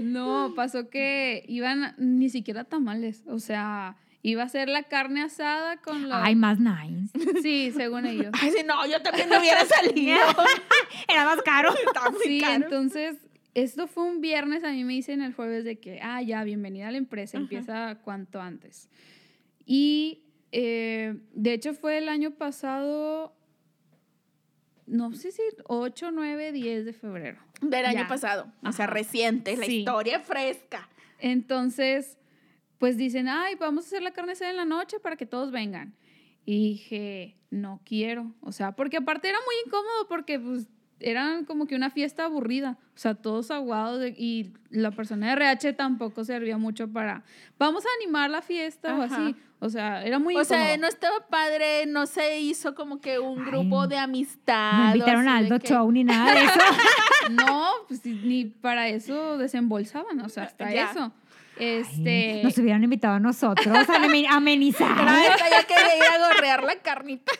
No, pasó que iban ni siquiera tamales. O sea, iba a ser la carne asada con los... Ay, más nice. Sí, según ellos. Ay, si no, yo también no hubiera salido. Era más caro. Muy Sí, caro. entonces, esto fue un viernes, a mí me dicen el jueves de que, ah, ya, bienvenida a la empresa, empieza cuanto antes. Y eh, de hecho fue el año pasado, no sé si 8, 9, 10 de febrero. Del año Ya. pasado. O sea, reciente, la Sí. historia fresca. Entonces, pues dicen, ay, vamos a hacer la carne asada en la noche para que todos vengan. Y dije, no quiero. O sea, porque aparte era muy incómodo porque pues eran como que una fiesta aburrida. O sea, todos aguados de- y la persona de RH tampoco servía mucho para, vamos a animar la fiesta o así. O sea, era muy O sea, no estaba padre, no se hizo como que un Ay, grupo de amistad. No invitaron a Aldo que- Show ni nada de eso. No, pues ni para eso desembolsaban, o sea, hasta Ya. eso. Ay, Este, Nos hubieran invitado a nosotros a amen- amenizar. Pero esta ya quería ir a gorrear la carnita.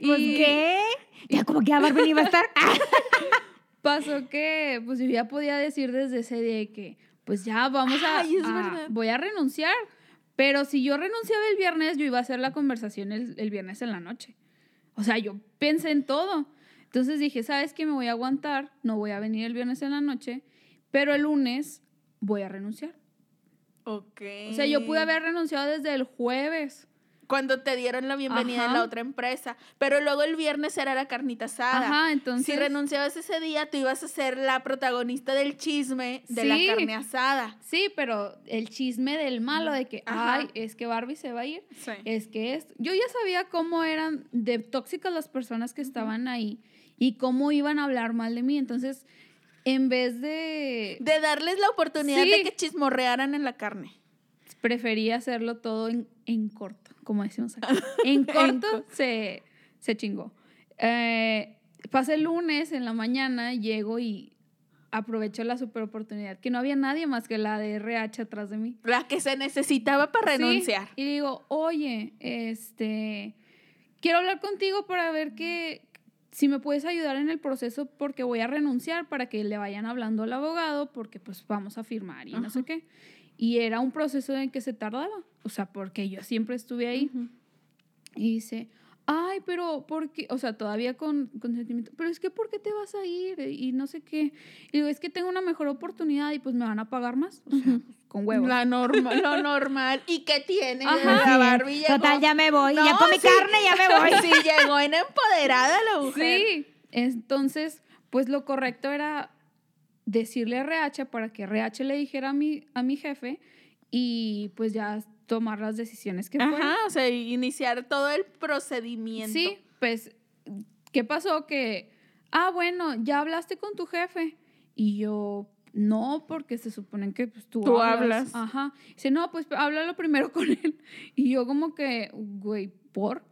Pues, y- ¿qué? Ya como que a Barbie iba a estar. Pasó que pues yo ya podía decir desde ese día que pues ya vamos a, Ay, es a- voy a renunciar. Pero si yo renunciaba el viernes, yo iba a hacer la conversación el, el viernes en la noche. O sea, yo pensé en todo. Entonces dije, ¿sabes qué? Me voy a aguantar, no voy a venir el viernes en la noche, pero el lunes voy a renunciar. Ok. O sea, yo pude haber renunciado desde el jueves. Cuando te dieron la bienvenida en la otra empresa. Pero luego el viernes era la carnita asada. Ajá, entonces. Si renunciabas ese día, tú ibas a ser la protagonista del chisme de la carne asada. Sí, pero el chisme del malo de que, Ajá. ay, es que Barbie se va a ir. Sí. Es que es. Yo ya sabía cómo eran de tóxicas las personas que estaban ahí y cómo iban a hablar mal de mí. Entonces, en vez de. De darles la oportunidad Sí. de que chismorrearan en la carne. Preferí hacerlo todo en, en corto, como decimos acá. En corto co- se, se chingó. Eh, pasa el lunes en la mañana, llego y aprovecho la super oportunidad, que no había nadie más que la de RH atrás de mí. La que se necesitaba para Sí, renunciar. y digo, oye, este, quiero hablar contigo para ver que si me puedes ayudar en el proceso porque voy a renunciar para que le vayan hablando al abogado porque pues vamos a firmar y no sé qué. Y era un proceso en que se tardaba, o sea, porque yo siempre estuve ahí. Y dice, ay, pero ¿por qué? O sea, todavía con, con sentimiento, pero es que ¿por qué te vas a ir? Y no sé qué. Y digo, es que tengo una mejor oportunidad y pues me van a pagar más. O sea, pues, con huevos. La norma, lo normal. ¿Y qué tiene? Ajá. La Sí, Barbie llegó- Total, ya me voy. No, ya con mi sí. carne, ya me voy. Sí, llegó en empoderada la mujer. Sí, entonces, pues lo correcto era decirle a RH para que RH le dijera a mi, a mi jefe y pues ya tomar las decisiones que. Ajá, o sea, iniciar todo el procedimiento. Sí, pues, ¿qué pasó? Que, ah, bueno, ya hablaste con tu jefe. Y yo, no, porque se supone que pues, tú, Tú hablas. hablas. Ajá. Dice, no, pues háblalo primero con él. Y yo como que, güey, ¿por?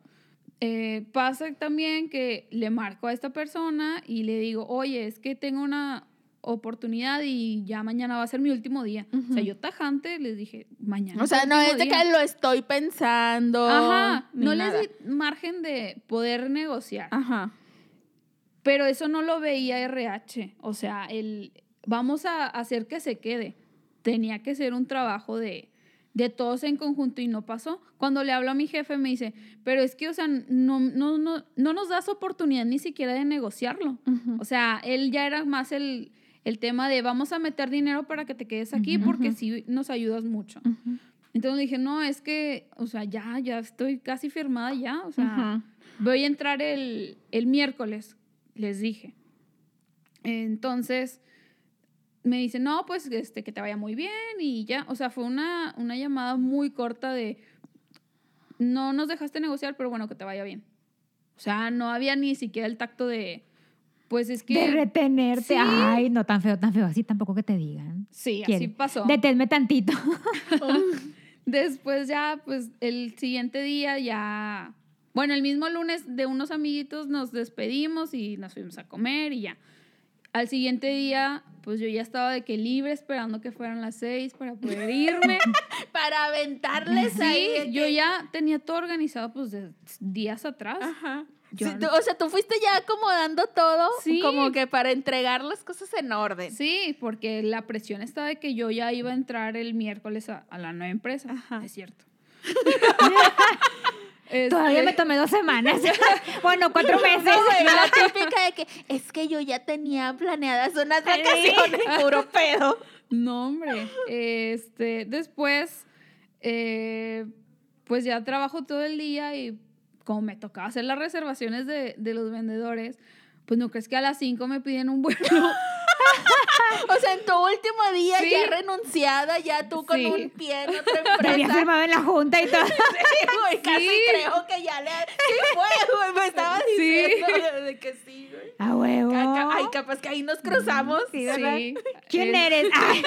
Eh, pasa también que le marco a esta persona y le digo, oye, es que tengo una oportunidad y ya mañana va a ser mi último día. O sea, yo tajante les dije, mañana. O sea, no es de día". que lo estoy pensando. Ajá, no nada. les di margen de poder negociar. Ajá. Pero eso no lo veía RH. O sea, el vamos a hacer que se quede. Tenía que ser un trabajo de, de todos en conjunto y no pasó. Cuando le hablo a mi jefe me dice, pero es que, o sea, no, no, no, no nos das oportunidad ni siquiera de negociarlo. O sea, él ya era más el, el tema de vamos a meter dinero para que te quedes aquí Ujú. porque sí nos ayudas mucho. Ujú. Entonces le dije, no, es que, o sea, ya, ya estoy casi firmada ya. O sea, voy a entrar el, el miércoles, les dije. Entonces, me dice, no, pues este, que te vaya muy bien y ya. O sea, fue una, una llamada muy corta de, no nos dejaste negociar, pero bueno, que te vaya bien. O sea, no había ni siquiera el tacto de, pues es que... De retenerte. Sí. Ay, no tan feo, tan feo. Así tampoco que te digan. sí, así pasó. Deténme tantito. Después ya, pues el siguiente día ya, bueno, el mismo lunes de unos amiguitos nos despedimos y nos fuimos a comer y ya. Al siguiente día, pues yo ya estaba de que libre esperando que fueran las seis para poder irme. Para aventarles ahí. sí, yo que- ya tenía todo organizado pues de días atrás. Ajá. Yo Sí, no- tú- o sea, tú fuiste ya acomodando todo Sí. como que para entregar las cosas en orden. Sí, porque la presión estaba de que yo ya iba a entrar el miércoles a, a la nueva empresa. Ajá. Es cierto. Todavía Este, me tomé dos semanas. bueno, cuatro meses. No, la típica de que es que yo ya tenía planeadas unas vacaciones puro pedo. No, hombre. Este, después, eh, pues ya trabajo todo el día y como me tocaba hacer las reservaciones de, de los vendedores, pues no crees que a las 5 me piden un vuelo. O sea, en tu último día Sí. ya renunciada, ya tú con Sí. un pie en otra Me había empresa. firmado en la junta y todo. Sí, güey, casi Sí. creo que ya le... Sí fue, güey, me estaba Sí. diciendo de que sí, güey. A huevo. Ay, capaz que ahí nos cruzamos. Sí, ¿verdad? Sí. ¿Quién Es- eres? Ay.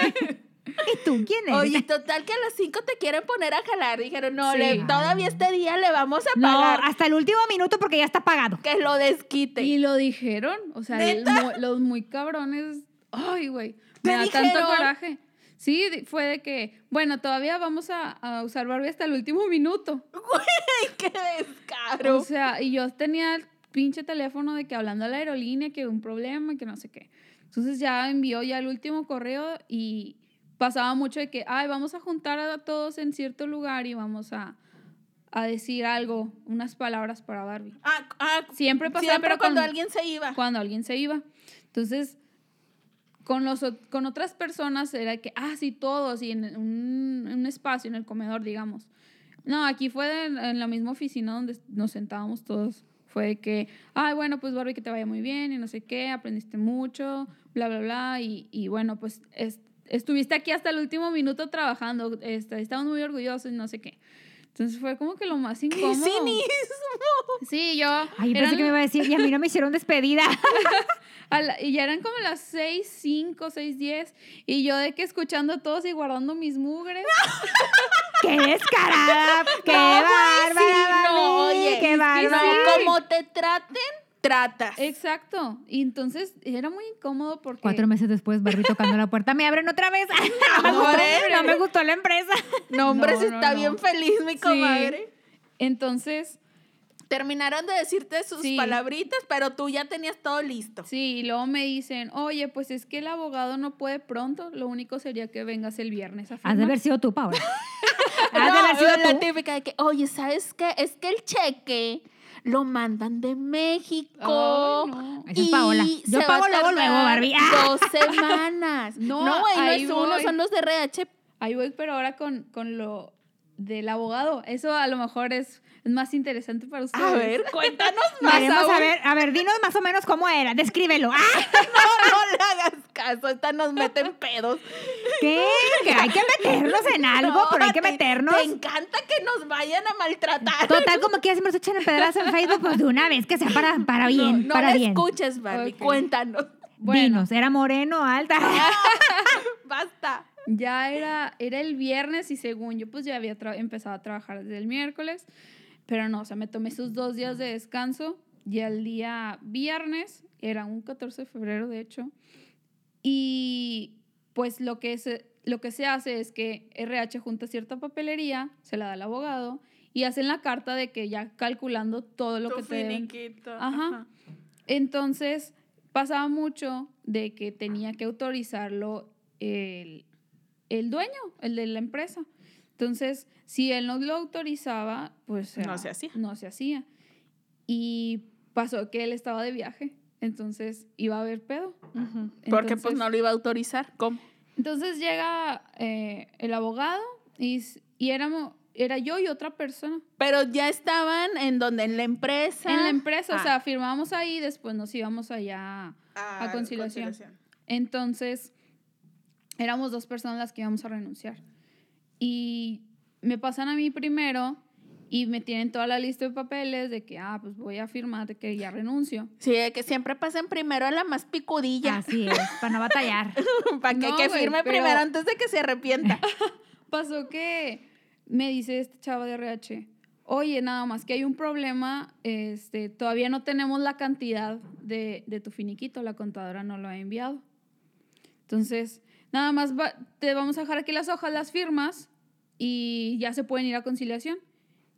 ¿Y tú quién eres? Oye, total que a las 5 te quieren poner a jalar. Dijeron, no, Sí. le- todavía este día le vamos a no, pagar. hasta el último minuto porque ya está pagado. Que lo desquite. Y lo dijeron, o sea, el los muy cabrones, ay, güey, me ¿Te da tanto dijeron? coraje. Sí, fue de que, bueno, todavía vamos a, a usar Barbie hasta el último minuto. Güey, qué descaro. O sea, y yo tenía el pinche teléfono de que hablando a la aerolínea, que un problema, que no sé qué. Entonces ya envió ya el último correo y pasaba mucho de que, ay, vamos a juntar a todos en cierto lugar y vamos a, a decir algo, unas palabras para Barbie. Ah, ah, Siempre pasaba, siempre pero cuando con- alguien se iba. cuando alguien se iba. Entonces, con, los, con otras personas era que, ah, sí, todos, y en un, en un espacio, en el comedor, digamos. No, aquí fue en, en la misma oficina donde nos sentábamos todos. Fue de que, ay, bueno, pues Barbie, que te vaya muy bien y no sé qué, aprendiste mucho, bla, bla, bla. Y, y bueno, pues es- estuviste aquí hasta el último minuto trabajando, este, estamos muy orgullosos y no sé qué. Entonces fue como que lo más ¡Qué incómodo. cinismo! Sí, yo. Ay, eran pensé que me iba a decir, y a mí no me hicieron despedida. la- y ya eran como las 6, 5, 6, 10. Y yo de que escuchando a todos y guardando mis mugres. ¡Qué descarada! ¡Qué No, bárbara! sí, no, oye, ¡Qué bárbara! no, como te traten, tratas. Exacto. Y entonces era muy incómodo porque. Cuatro meses después, Barbie tocando la puerta, ¿me abren otra vez? no, me No, gustó, no me gustó la empresa. No, hombre, No, se no, está no. bien feliz, mi comadre. Entonces, Terminaron de decirte sus Sí. palabritas, pero tú ya tenías todo listo. sí, y luego me dicen, oye, pues es que el abogado no puede pronto. Lo único sería que vengas el viernes a Has de firmar. haber sido tú, Paola. Has de haber sido la tú. típica de que, oye, ¿sabes qué? Es que el cheque lo mandan de México. Ay, no. Esa es Paola. Yo pago luego, luego, Barbie. ¡Ah! Dos semanas. No, no, güey, no es uno, son los de RH. Ahí voy, pero ahora con, con lo del abogado. Eso a lo mejor es más interesante para ustedes. A ver, cuéntanos más. Queremos aún. saber, a ver, dinos más o menos cómo era. Descríbelo. ¡Ah! No, no le hagas caso, esta nos mete en pedos. ¿Qué? Que hay que meternos en algo, No, pero hay que te- meternos. Te encanta que nos vayan a maltratar. Total, como que ya se me echan en pedradas en Facebook, pues de una vez, que sea para, para bien, no, no para bien. escuches, Barbie, cuéntanos. Bueno. Dinos, ¿era moreno, alta? Basta. Ya era, era el viernes y según yo, pues ya había empezado a trabajar desde el miércoles. Pero no, o sea, me tomé esos dos días de descanso y al día viernes, era un 14 de febrero de hecho, y pues lo que se, lo que se hace es que RH junta cierta papelería, se la da al abogado y hacen la carta de que ya calculando todo lo Tu que te deben finiquito. Ajá. Entonces, pasaba mucho de que tenía que autorizarlo el, el dueño, el de la empresa. Entonces, si él no lo autorizaba, pues No se hacía. No se hacía. Y pasó que él estaba de viaje, entonces iba a haber pedo. Ujú. Porque pues Entonces- no lo iba a autorizar. ¿Cómo? Entonces llega eh, el abogado y, y éramos, era yo y otra persona. Pero ya estaban en donde, en la empresa. En la empresa, o Ah. sea, firmábamos ahí, después nos íbamos allá Ah, a conciliación. Entonces, éramos dos personas las que íbamos a renunciar. Y me pasan a mí primero y me tienen toda la lista de papeles de que, ah, pues voy a firmar de que ya renuncio. Sí, de que siempre pasen primero a la más picudilla. Así es, para no batallar. para que, No, que firme pero- primero antes de que se arrepienta. Pasó que me dice este chavo de RH, oye, nada más que hay un problema, este, todavía no tenemos la cantidad de, de tu finiquito, la contadora no lo ha enviado. Entonces, nada más va- te vamos a dejar aquí las hojas, las firmas y ya se pueden ir a conciliación.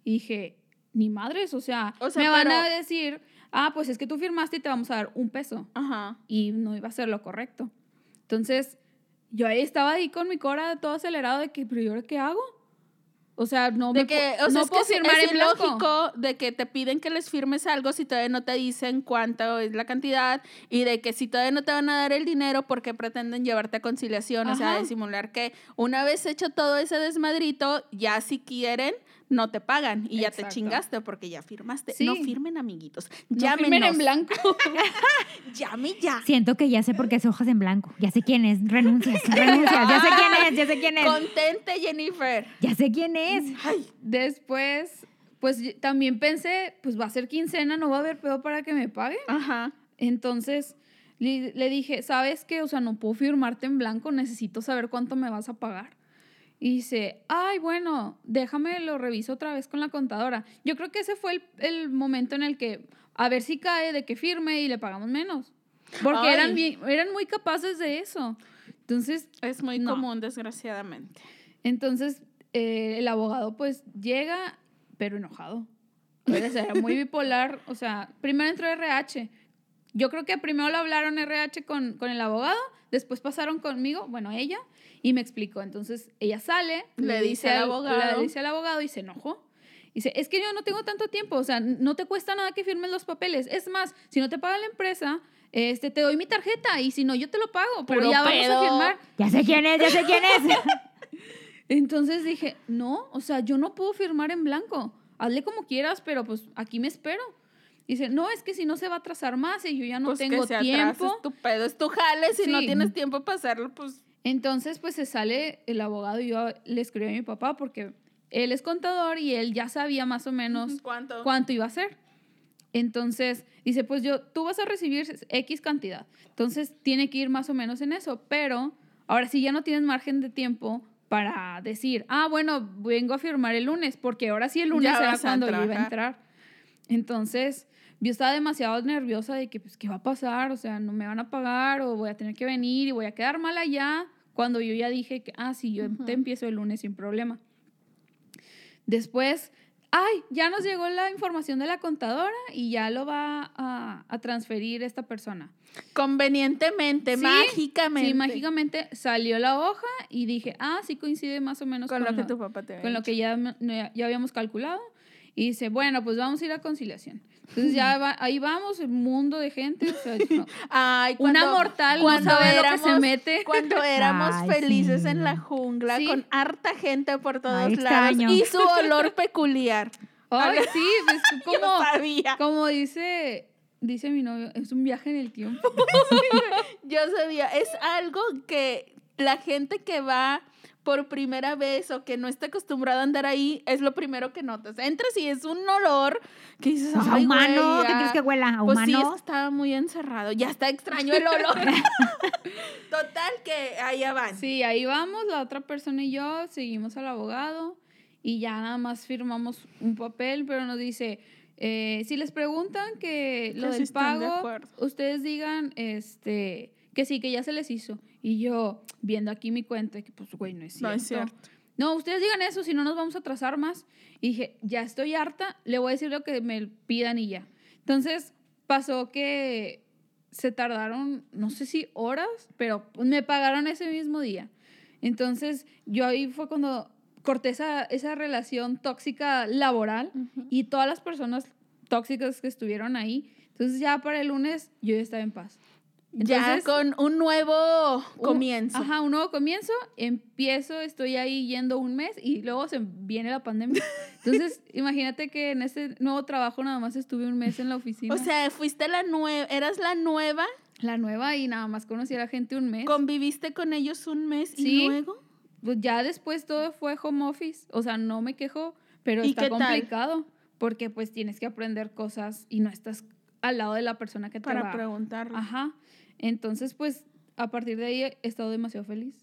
Y dije, ni madres, o sea, O sea, me van a decir, ah, pues es que tú firmaste y te vamos a dar un peso Ajá. y no iba a ser lo correcto. Entonces, yo ahí estaba ahí con mi cora todo acelerado de que, pero ¿y ahora qué hago? O sea, no De me que, pu- o sea, no es que puedo es, firmar es ilógico de que te piden que les firmes algo si todavía no te dicen cuánto es la cantidad y de que si todavía no te van a dar el dinero porque pretenden llevarte a conciliación, o sea, disimular que una vez hecho todo ese desmadrito, ya si quieren, no te pagan y ya te chingaste porque ya firmaste. Sí. No firmen, amiguitos. No firmen en blanco. Llame ya. Siento que ya sé por qué es hojas en blanco. Ya sé quién es. Renuncias, renuncias. Ya sé quién es, ya sé quién es. Contente, Jennifer. Ya sé quién es. Ay, Después, pues también pensé, pues va a ser quincena, no va a haber pedo para que me pague. ajá. Entonces, le, le dije, ¿sabes qué? O sea, no puedo firmarte en blanco, necesito saber cuánto me vas a pagar. Y dice, ay, bueno, déjame lo reviso otra vez con la contadora. Yo creo que ese fue el, el momento en el que, a ver si cae de que firme y le pagamos menos. Porque Ay. eran, bien- eran muy capaces de eso. Entonces, Es muy No. común, desgraciadamente. entonces eh, el abogado pues llega, pero enojado. Sea, era muy bipolar. O sea, primero entró RH. Yo creo que primero lo hablaron RH con, con el abogado, después pasaron conmigo, bueno, ella, y me explicó. Entonces ella sale, Le dice al abogado. Le dice al abogado y se enojó. Dice, es que yo no tengo tanto tiempo, o sea, no te cuesta nada que firmes los papeles. Es más, si no te paga la empresa, este, te doy mi tarjeta y si no, yo te lo pago, pero Puro ya vamos pedo. a firmar. Ya sé quién es, ya sé quién es. Entonces dije, no, o sea, yo no puedo firmar en blanco. Hazle como quieras, pero pues aquí me espero. Dice, no, es que si no se va a atrasar más y yo ya no Pues que tengo se atrase, tiempo. Es tu pedo, es tu jale. Si no Sí. tienes tiempo para hacerlo, pues. Entonces, pues se sale el abogado y yo le escribí a mi papá porque él es contador y él ya sabía más o menos ¿Cuánto? cuánto iba a ser. Entonces, dice, pues yo, tú vas a recibir X cantidad. Entonces, tiene que ir más o menos en eso. Pero ahora sí ya no tienes margen de tiempo para decir, ah, bueno, vengo a firmar el lunes, porque ahora sí el lunes Ya era cuando yo iba a entrar. Entonces, yo estaba demasiado nerviosa de que, pues, ¿qué va a pasar? O sea, no me van a pagar o voy a tener que venir y voy a quedar mal allá cuando yo ya dije que, ah, sí, yo te empiezo el lunes sin problema. Después, ay, ya nos llegó la información de la contadora y ya lo va a, a transferir esta persona. Convenientemente, Sí, mágicamente. Sí, mágicamente salió la hoja y dije, ah, sí coincide más o menos Con lo que lo- tu papá te con lo que ya, ya habíamos calculado. Y dice, bueno, pues vamos a ir a conciliación. Entonces ya va- ahí vamos, el mundo de gente. o sea, no. Ay, Una cuando- mortal no cuando sabe lo que se éramos- mete. Cuando éramos Ay, felices sí. en la jungla, Sí. con harta gente por todos Ay, lados extraño. y su olor peculiar. Ay, sí, pues Yo como, sabía. como dice, dice mi novio, es un viaje en el tiempo. Yo sabía. Es algo que la gente que va por primera vez o que no está acostumbrada a andar ahí, es lo primero que notas. Entras y es un olor que dices, sea, "Ay, humano, güey, ¿qué ya". quieres que huela? ¿A Pues sí, es humano? que estaba muy encerrado. Ya está extraño el olor. Total que allá van. Sí, ahí vamos, la otra persona y yo seguimos al abogado y ya nada más firmamos un papel, pero nos dice, eh, si les preguntan que lo Que sí del de pago, acuerdo. ustedes digan este, que sí, que ya se les hizo. Y yo, viendo aquí mi cuenta, que pues, güey, no es cierto. No es cierto. No, ustedes digan eso, si no nos vamos a atrasar más. Y dije, ya estoy harta, le voy a decir lo que me pidan y ya. Entonces pasó que se tardaron, no sé si horas, pero me pagaron ese mismo día. Entonces yo ahí fue cuando corté esa, esa relación tóxica laboral y todas las personas tóxicas que estuvieron ahí. Entonces ya para el lunes yo ya estaba en paz. Ya Entonces, con un nuevo un- comienzo. Ajá, un nuevo comienzo. Empiezo, estoy ahí yendo un mes y luego se viene la pandemia. Entonces, imagínate que en este nuevo trabajo nada más estuve un mes en la oficina. O sea, fuiste la nueva, eras la nueva, la nueva y nada más conocí a la gente un mes. conviviste con ellos un mes y Sí. luego. Pues ya después todo fue home office. O sea, no me quejo, pero ¿Y está tal? complicado porque pues tienes que aprender cosas y no estás al lado de la persona que te Para va. preguntarle. Ajá. Entonces, pues, a partir de ahí he estado demasiado feliz.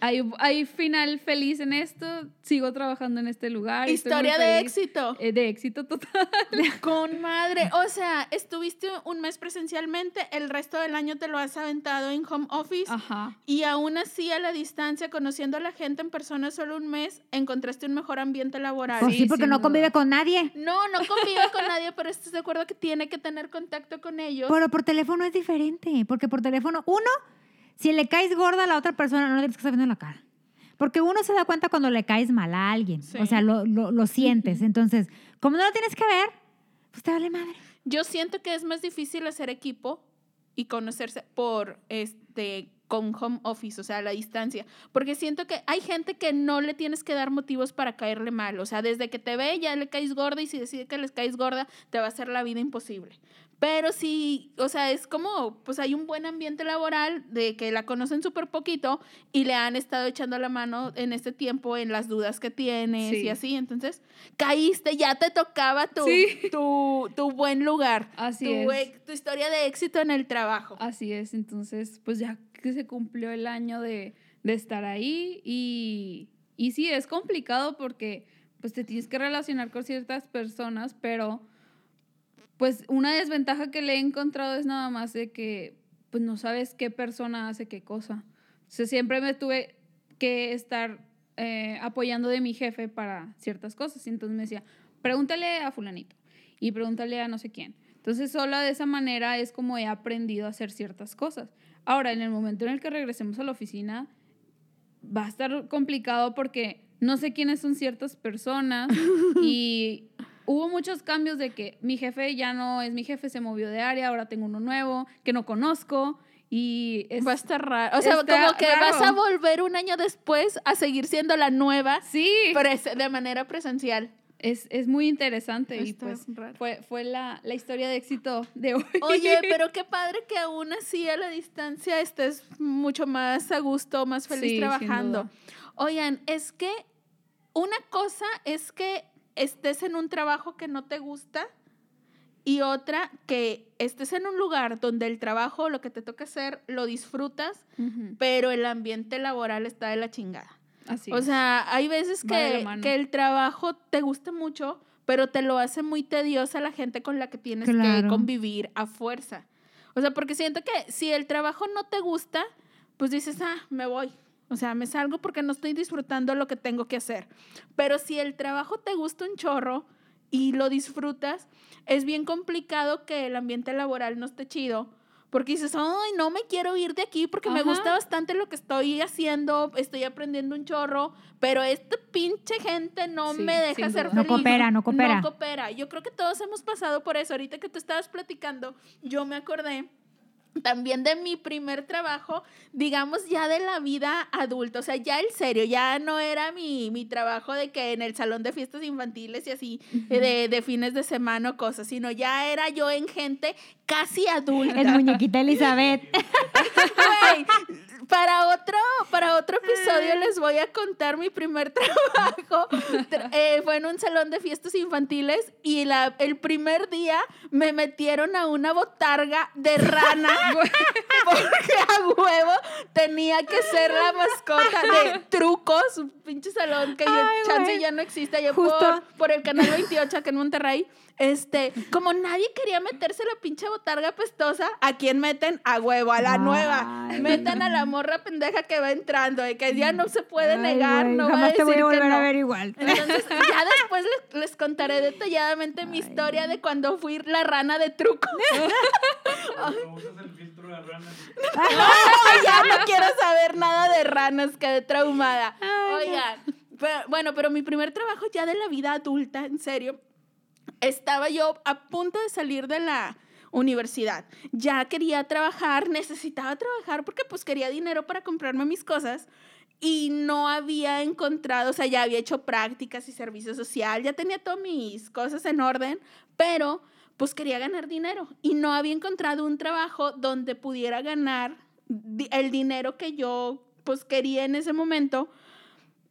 Hay, hay final feliz en esto. Sigo trabajando en este lugar. Historia de feliz. éxito. Eh, de éxito total. Con madre. O sea, estuviste un mes presencialmente, el resto del año te lo has aventado en home office. Ajá. Y aún así, a la distancia, conociendo a la gente en persona solo un mes, encontraste un mejor ambiente laboral. Pues sí, porque no convive con nadie. No, no convive con nadie, pero estás de acuerdo que tiene que tener contacto con ellos. Pero por teléfono es diferente, porque por teléfono, uno, si le caes gorda a la otra persona, no le tienes que estar viendo en la cara. Porque uno se da cuenta cuando le caes mal a alguien, Sí. o sea, lo, lo, lo sientes. Entonces, como no lo tienes que ver, pues te vale madre. Yo siento que es más difícil hacer equipo y conocerse por este con home office, o sea, a la distancia, porque siento que hay gente que no le tienes que dar motivos para caerle mal, o sea, desde que te ve ya le caes gorda y si decide que les caes gorda, te va a hacer la vida imposible. Pero sí, o sea, es como, pues hay un buen ambiente laboral de que la conocen súper poquito y le han estado echando la mano en este tiempo en las dudas que tienes Sí. y así. Entonces, caíste, ya te tocaba tu, Sí. tu, tu buen lugar. Así tu, es. ex- tu historia de éxito en el trabajo. Así es. Entonces, pues ya que se cumplió el año de, de estar ahí y, y sí, es complicado porque pues te tienes que relacionar con ciertas personas, pero pues una desventaja que le he encontrado es nada más de que pues no sabes qué persona hace qué cosa. Sea, siempre me tuve que estar eh, apoyando de mi jefe para ciertas cosas. Y entonces me decía, pregúntale a fulanito y pregúntale a no sé quién. Entonces, solo de esa manera es como he aprendido a hacer ciertas cosas. Ahora, en el momento en el que regresemos a la oficina, va a estar complicado porque no sé quiénes son ciertas personas y hubo muchos cambios de que mi jefe ya no es mi jefe, se movió de área, ahora tengo uno nuevo que no conozco y es, Va a estar raro. O sea, como que vas a raro. volver un año después a seguir siendo la nueva, sí, de manera presencial. es, es muy interesante y Está pues raro. fue, fue la, la historia de éxito de hoy. Oye, pero qué padre que aún así a la distancia estés mucho más a gusto, más feliz Sí, trabajando. Oigan, es que una cosa es que estés en un trabajo que no te gusta y otra que estés en un lugar donde el trabajo, lo que te toca hacer, lo disfrutas, pero el ambiente laboral está de la chingada. Así O es. sea, hay veces que, que el trabajo te gusta mucho, pero te lo hace muy tediosa la gente con la que tienes que convivir a fuerza. O sea, porque siento que si el trabajo no te gusta, pues dices, ah, me voy. O sea, me salgo porque no estoy disfrutando lo que tengo que hacer. Pero si el trabajo te gusta un chorro y lo disfrutas, es bien complicado que el ambiente laboral no esté chido. Porque dices, ay, no me quiero ir de aquí porque me gusta bastante lo que estoy haciendo, estoy aprendiendo un chorro, pero esta pinche gente no Sí, me deja ser duda. No feliz. coopera, no coopera. No coopera. Yo creo que todos hemos pasado por eso. Ahorita que tú estabas platicando, yo me acordé también de mi primer trabajo, digamos ya de la vida adulta, o sea, ya el serio, ya no era mi, mi trabajo de que en el salón de fiestas infantiles y así, de, de fines de semana o cosas, sino ya era yo en gente casi adulta. Es muñequita Elizabeth. Güey, para otro, para otro episodio les voy a contar mi primer trabajo. Tra- eh, fue en un salón de fiestas infantiles y la, el primer día me metieron a una botarga de rana. Porque a huevo tenía que ser la mascota de trucos, un pinche salón que ya- Ay, chance ya no existe. Allá por, por el canal 28 acá en Monterrey. Este, como nadie quería meterse la pinche botarga pestosa, ¿a quién meten? A huevo, a la Ay. nueva. Metan a la morra pendeja que va entrando, de que ya no se puede Ay, negar, no va a Jamás te voy decir a que volver no. a ver igual. Entonces, ya después les, les contaré detalladamente mi historia de cuando fui la rana de truco. Cuando usas el filtro de rana. ya no quiero saber nada de ranas, quedé traumada. Oigan, pero- bueno, pero mi primer trabajo ya de la vida adulta, en serio, estaba yo a punto de salir de la universidad. Ya quería trabajar, necesitaba trabajar porque pues quería dinero para comprarme mis cosas y no había encontrado, o sea, ya había hecho prácticas y servicio social, ya tenía todas mis cosas en orden, pero pues quería ganar dinero y no había encontrado un trabajo donde pudiera ganar el dinero que yo pues quería en ese momento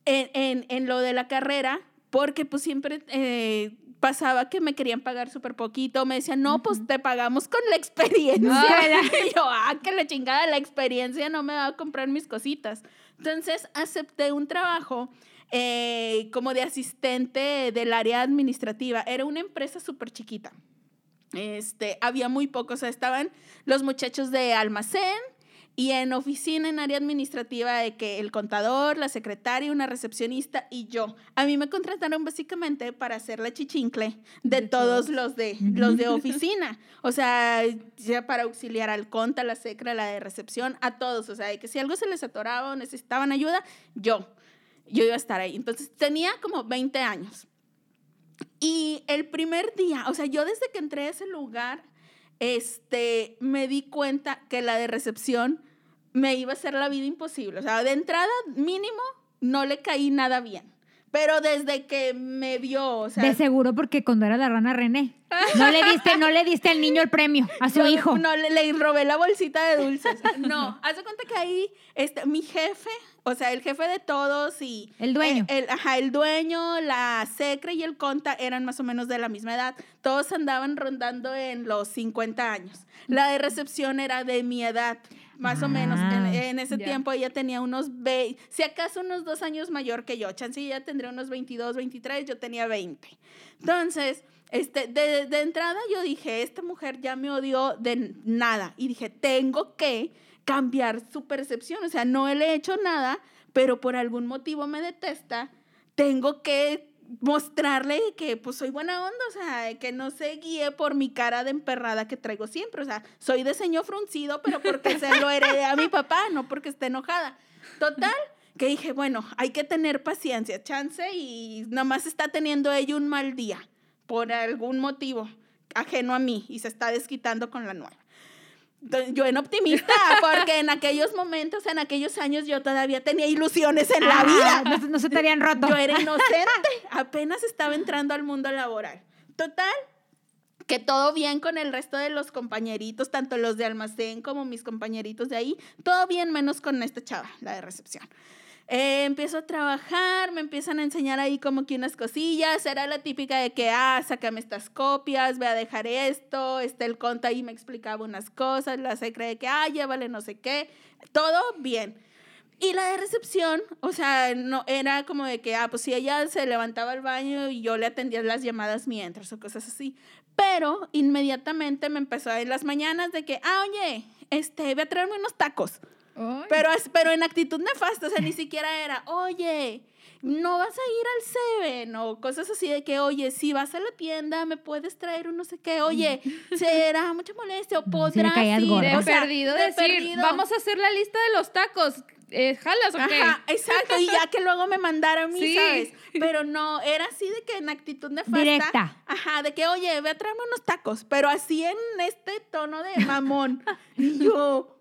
en, en- en lo de la carrera, porque pues siempre eh, pasaba que me querían pagar súper poquito, me decían, no, pues te pagamos con la experiencia. y yo, ah, que la chingada, la experiencia no me va a comprar mis cositas. Entonces acepté un trabajo eh, como de asistente del área administrativa. Era una empresa súper chiquita. Este, había muy pocos, o sea, estaban los muchachos de almacén y en oficina, en área administrativa, de que el contador, la secretaria, una recepcionista y yo. A mí me contrataron básicamente para hacer la chichincle de, todos los de, los de oficina. O sea, ya para auxiliar al conta, la secra, la de recepción, a todos. O sea, de que si algo se les atoraba o necesitaban ayuda, yo. Yo iba a estar ahí. Entonces tenía como 20 años. Y el primer día, o sea, yo desde que entré a ese lugar, este, me di cuenta que la de recepción me iba a hacer la vida imposible. O sea, de entrada, mínimo, no le caí nada bien. Pero desde que me vio, o sea, de seguro porque cuando era la rana René, no le diste, no le diste al niño el premio, a su no, hijo. No, le, le robé la bolsita de dulces. No, haz de cuenta que ahí, este, mi jefe, o sea, el jefe de todos y... El dueño. El, el- ajá, el dueño, la secre y el conta eran más o menos de la misma edad. Todos andaban rondando en los 50 años. La de recepción era de mi edad, más o menos. En, Ah, en ese ya. tiempo ella tenía unos 20, si acaso unos dos años mayor que yo. Chance ella tendría unos 22, 23, yo tenía 20. Entonces, este, de, de entrada yo dije, esta mujer ya me odió de nada. Y dije, tengo que cambiar su percepción. O sea, no le he hecho nada, pero por algún motivo me detesta. Tengo que mostrarle que pues soy buena onda, o sea, que no se guíe por mi cara de emperrada que traigo siempre, o sea, soy de ceño fruncido, pero porque se lo heredé a mi papá, no porque esté enojada. Total, que dije, bueno, hay que tener paciencia, chance y nomás está teniendo ella un mal día por algún motivo ajeno a mí y se está desquitando con la nueva. Yo en optimista, porque en aquellos momentos, en aquellos años, yo todavía tenía ilusiones en la Ah, vida. No, no se te habían roto. Yo era inocente, apenas estaba entrando al mundo laboral. Total, que todo bien con el resto de los compañeritos, tanto los de almacén como mis compañeritos de ahí, todo bien menos con esta chava, la de recepción. Eh, empiezo a trabajar, me empiezan a enseñar ahí como que unas cosillas, era la típica de que, ah, sácame estas copias, ve a dejar esto, este el conta ahí me explicaba unas cosas, la secre de que, ah, llévale no sé qué, todo bien. Y la de recepción, o sea, no era como de que, ah, pues si ella se levantaba al baño y yo le atendía las llamadas mientras o cosas así. Pero inmediatamente me empezó en las mañanas de que, ah, oye, este, ve a traerme unos tacos. Ay. Pero, es, pero en actitud nefasta, o sea, ni siquiera era, oye, no vas a ir al Seven o cosas así de que, oye, si vas a la tienda, me puedes traer un no sé qué, oye, será mucha molestia o sí podrás ir. de O sea, perdido de decir, perdido. vamos a hacer la lista de los tacos. Eh, ¿Jalas o qué? Ajá, exacto, y ya que luego me mandara a mí, Sí. ¿sabes? Pero no, era así de que en actitud nefasta. Directa. Ajá, de que, oye, ve a traerme unos tacos, pero así en este tono de mamón. y yo,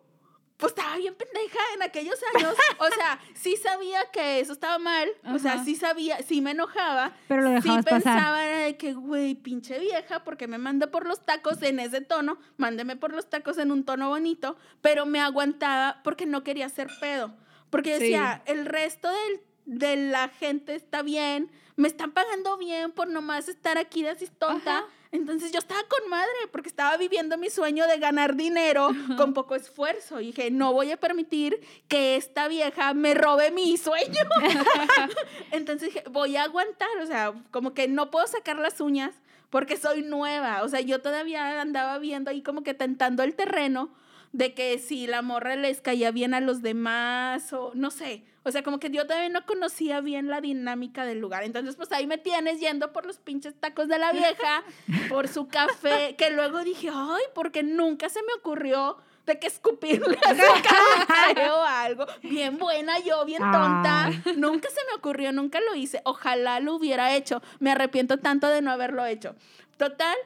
pues estaba bien pendeja en aquellos años. O sea, sí sabía que eso estaba mal, o sea, Ajá. sí sabía, sí me enojaba. Pero lo dejabas sí pensaba de que, güey, pinche vieja, porque me manda por los tacos en ese tono, mándeme por los tacos en un tono bonito, pero me aguantaba porque no quería hacer pedo. Porque yo Sí. decía, el resto del- de la gente está bien, me están pagando bien por nomás estar aquí de así tonta. Ajá. Entonces yo estaba con madre porque estaba viviendo mi sueño de ganar dinero con poco esfuerzo. Y dije, no voy a permitir que esta vieja me robe mi sueño. Entonces dije, voy a aguantar, o sea, como que no puedo sacar las uñas porque soy nueva. O sea, yo todavía andaba viendo ahí como que tentando el terreno de que si la morra les caía bien a los demás o no sé. O sea, como que yo todavía no conocía bien la dinámica del lugar. Entonces, pues ahí me tienes yendo por los pinches tacos de la vieja, por su café, que luego dije, ay, porque nunca se me ocurrió de que escupirle a su o algo. Bien buena yo, bien tonta. Ay. Nunca se me ocurrió, nunca lo hice. Ojalá lo hubiera hecho. Me arrepiento tanto de no haberlo hecho. Total,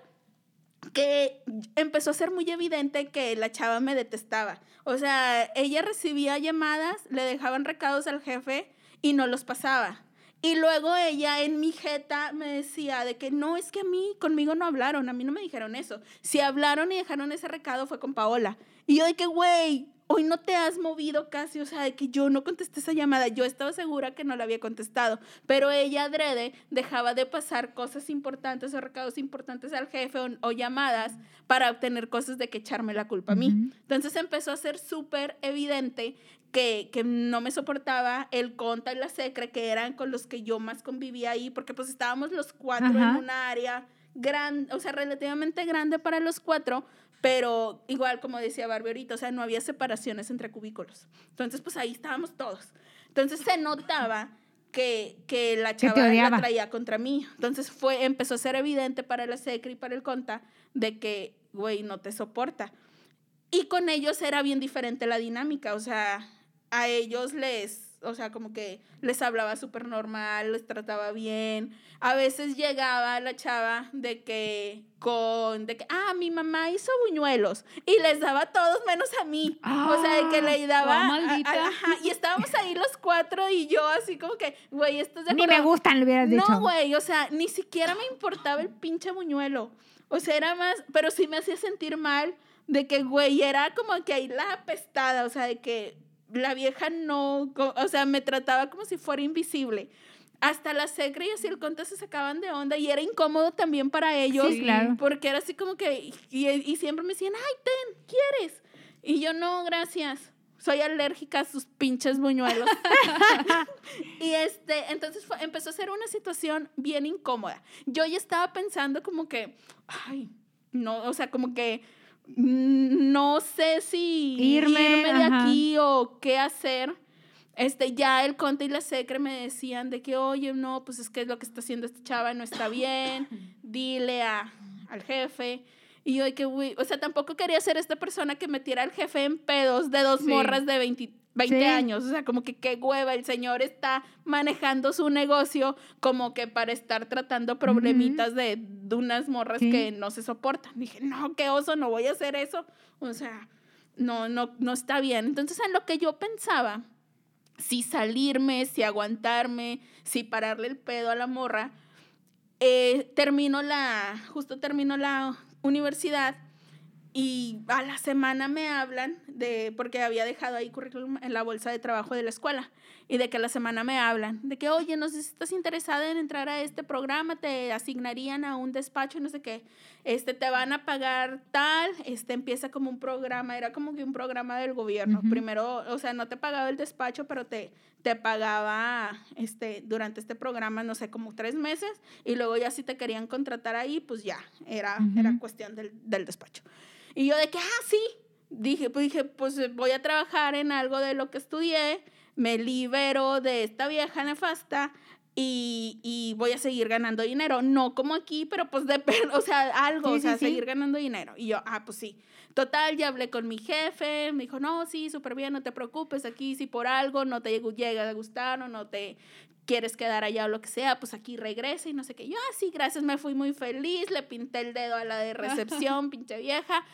que empezó a ser muy evidente que la chava me detestaba. O sea, ella recibía llamadas, le dejaban recados al jefe y no los pasaba. Y luego ella en mi jeta me decía de que no, es que a mí, conmigo no hablaron, a mí no me dijeron eso. Si hablaron y dejaron ese recado fue con Paola. Y yo de que, güey, hoy no te has movido casi, o sea, de que yo no contesté esa llamada. Yo estaba segura que no la había contestado, pero ella adrede dejaba de pasar cosas importantes o recados importantes al jefe o, o llamadas para obtener cosas de que echarme la culpa a mí. Entonces empezó a ser súper evidente que, que no me soportaba el conta y la secre, que eran con los que yo más convivía ahí, porque pues estábamos los cuatro Ajá. en una área grande, o sea, relativamente grande para los cuatro, pero igual como decía Barbie ahorita, o sea, no había separaciones entre cubículos. Entonces, pues ahí estábamos todos. Entonces se notaba que, que la Que chava la odiaba. traía contra mí. Entonces fue, empezó a ser evidente para la secre y para el conta de que, güey, no te soporta. Y con ellos era bien diferente la dinámica, o sea, a ellos les, o sea, como que les hablaba súper normal, les trataba bien. A veces llegaba la chava de que con, de que, ah, mi mamá hizo buñuelos y les daba a todos menos a mí. o sea, de que le daba... toda a- a- maldita. ajá, y estábamos ahí los cuatro y yo así como que, güey, esto es de Ni me gustan, le hubieras dicho. No, güey, o sea, ni siquiera me importaba el pinche buñuelo. O sea, era más, pero sí me hacía sentir mal de que, güey, era como que ahí la apestada, o sea, de que la vieja no, o sea, me trataba como si fuera invisible. Hasta la secre y así el conte se sacaban de onda y era incómodo también para ellos. Sí, claro. Porque era así como que, y, y siempre me decían, ay, ten, ¿quieres? Y yo, no, gracias. Soy alérgica a sus pinches buñuelos. y este, entonces fue- empezó a ser una situación bien incómoda. Yo ya estaba pensando como que, ay, no, o sea, como que no sé si Irme, de ajá. aquí o qué hacer. Este, ya el conte y la secre me decían de que, oye, no, pues es que lo que está haciendo esta chava no está bien, dile a, al jefe. Y yo que, o sea, tampoco quería ser esta persona que metiera al jefe en pedos de dos Sí. morras de 20 20 Sí. años, o sea, como que qué hueva, el señor está manejando su negocio como que para estar tratando problemitas de, de unas morras Sí. que no se soportan. Dije, no, qué oso, no voy a hacer eso. O sea, no, no, no está bien. Entonces, en lo que yo pensaba, si salirme, si aguantarme, si pararle el pedo a la morra, eh, termino la, justo termino la universidad y a la semana me hablan de, porque había dejado ahí currículum en la bolsa de trabajo de la escuela, y de que a la semana me hablan, de que, oye, no sé si estás interesada en entrar a este programa, te asignarían a un despacho, no sé qué, este, te van a pagar tal, este, empieza como un programa, era como que un programa del gobierno, primero, o sea, no te pagaba el despacho, pero te, te pagaba, este, durante este programa, no sé, como tres meses, y luego ya si te querían contratar ahí, pues ya, era, era Ujú. cuestión del, del despacho. Y yo de que, ah, sí. Dije, pues dije, pues eh, voy a trabajar en algo de lo que estudié, me libero de esta vieja nefasta y, y voy a seguir ganando dinero. No como aquí, pero pues de, o sea, algo, Sí, o sea, sí, sí. seguir ganando dinero. Y yo, ah, pues sí. Total, ya hablé con mi jefe, me dijo, no, sí, súper bien, no te preocupes, aquí si por algo no te llega- llega a gustar o no te quieres quedar allá o lo que sea, pues aquí regresa y no sé qué. Yo, ah, sí, gracias, me fui muy feliz, le pinté el dedo a la de recepción, pinche vieja,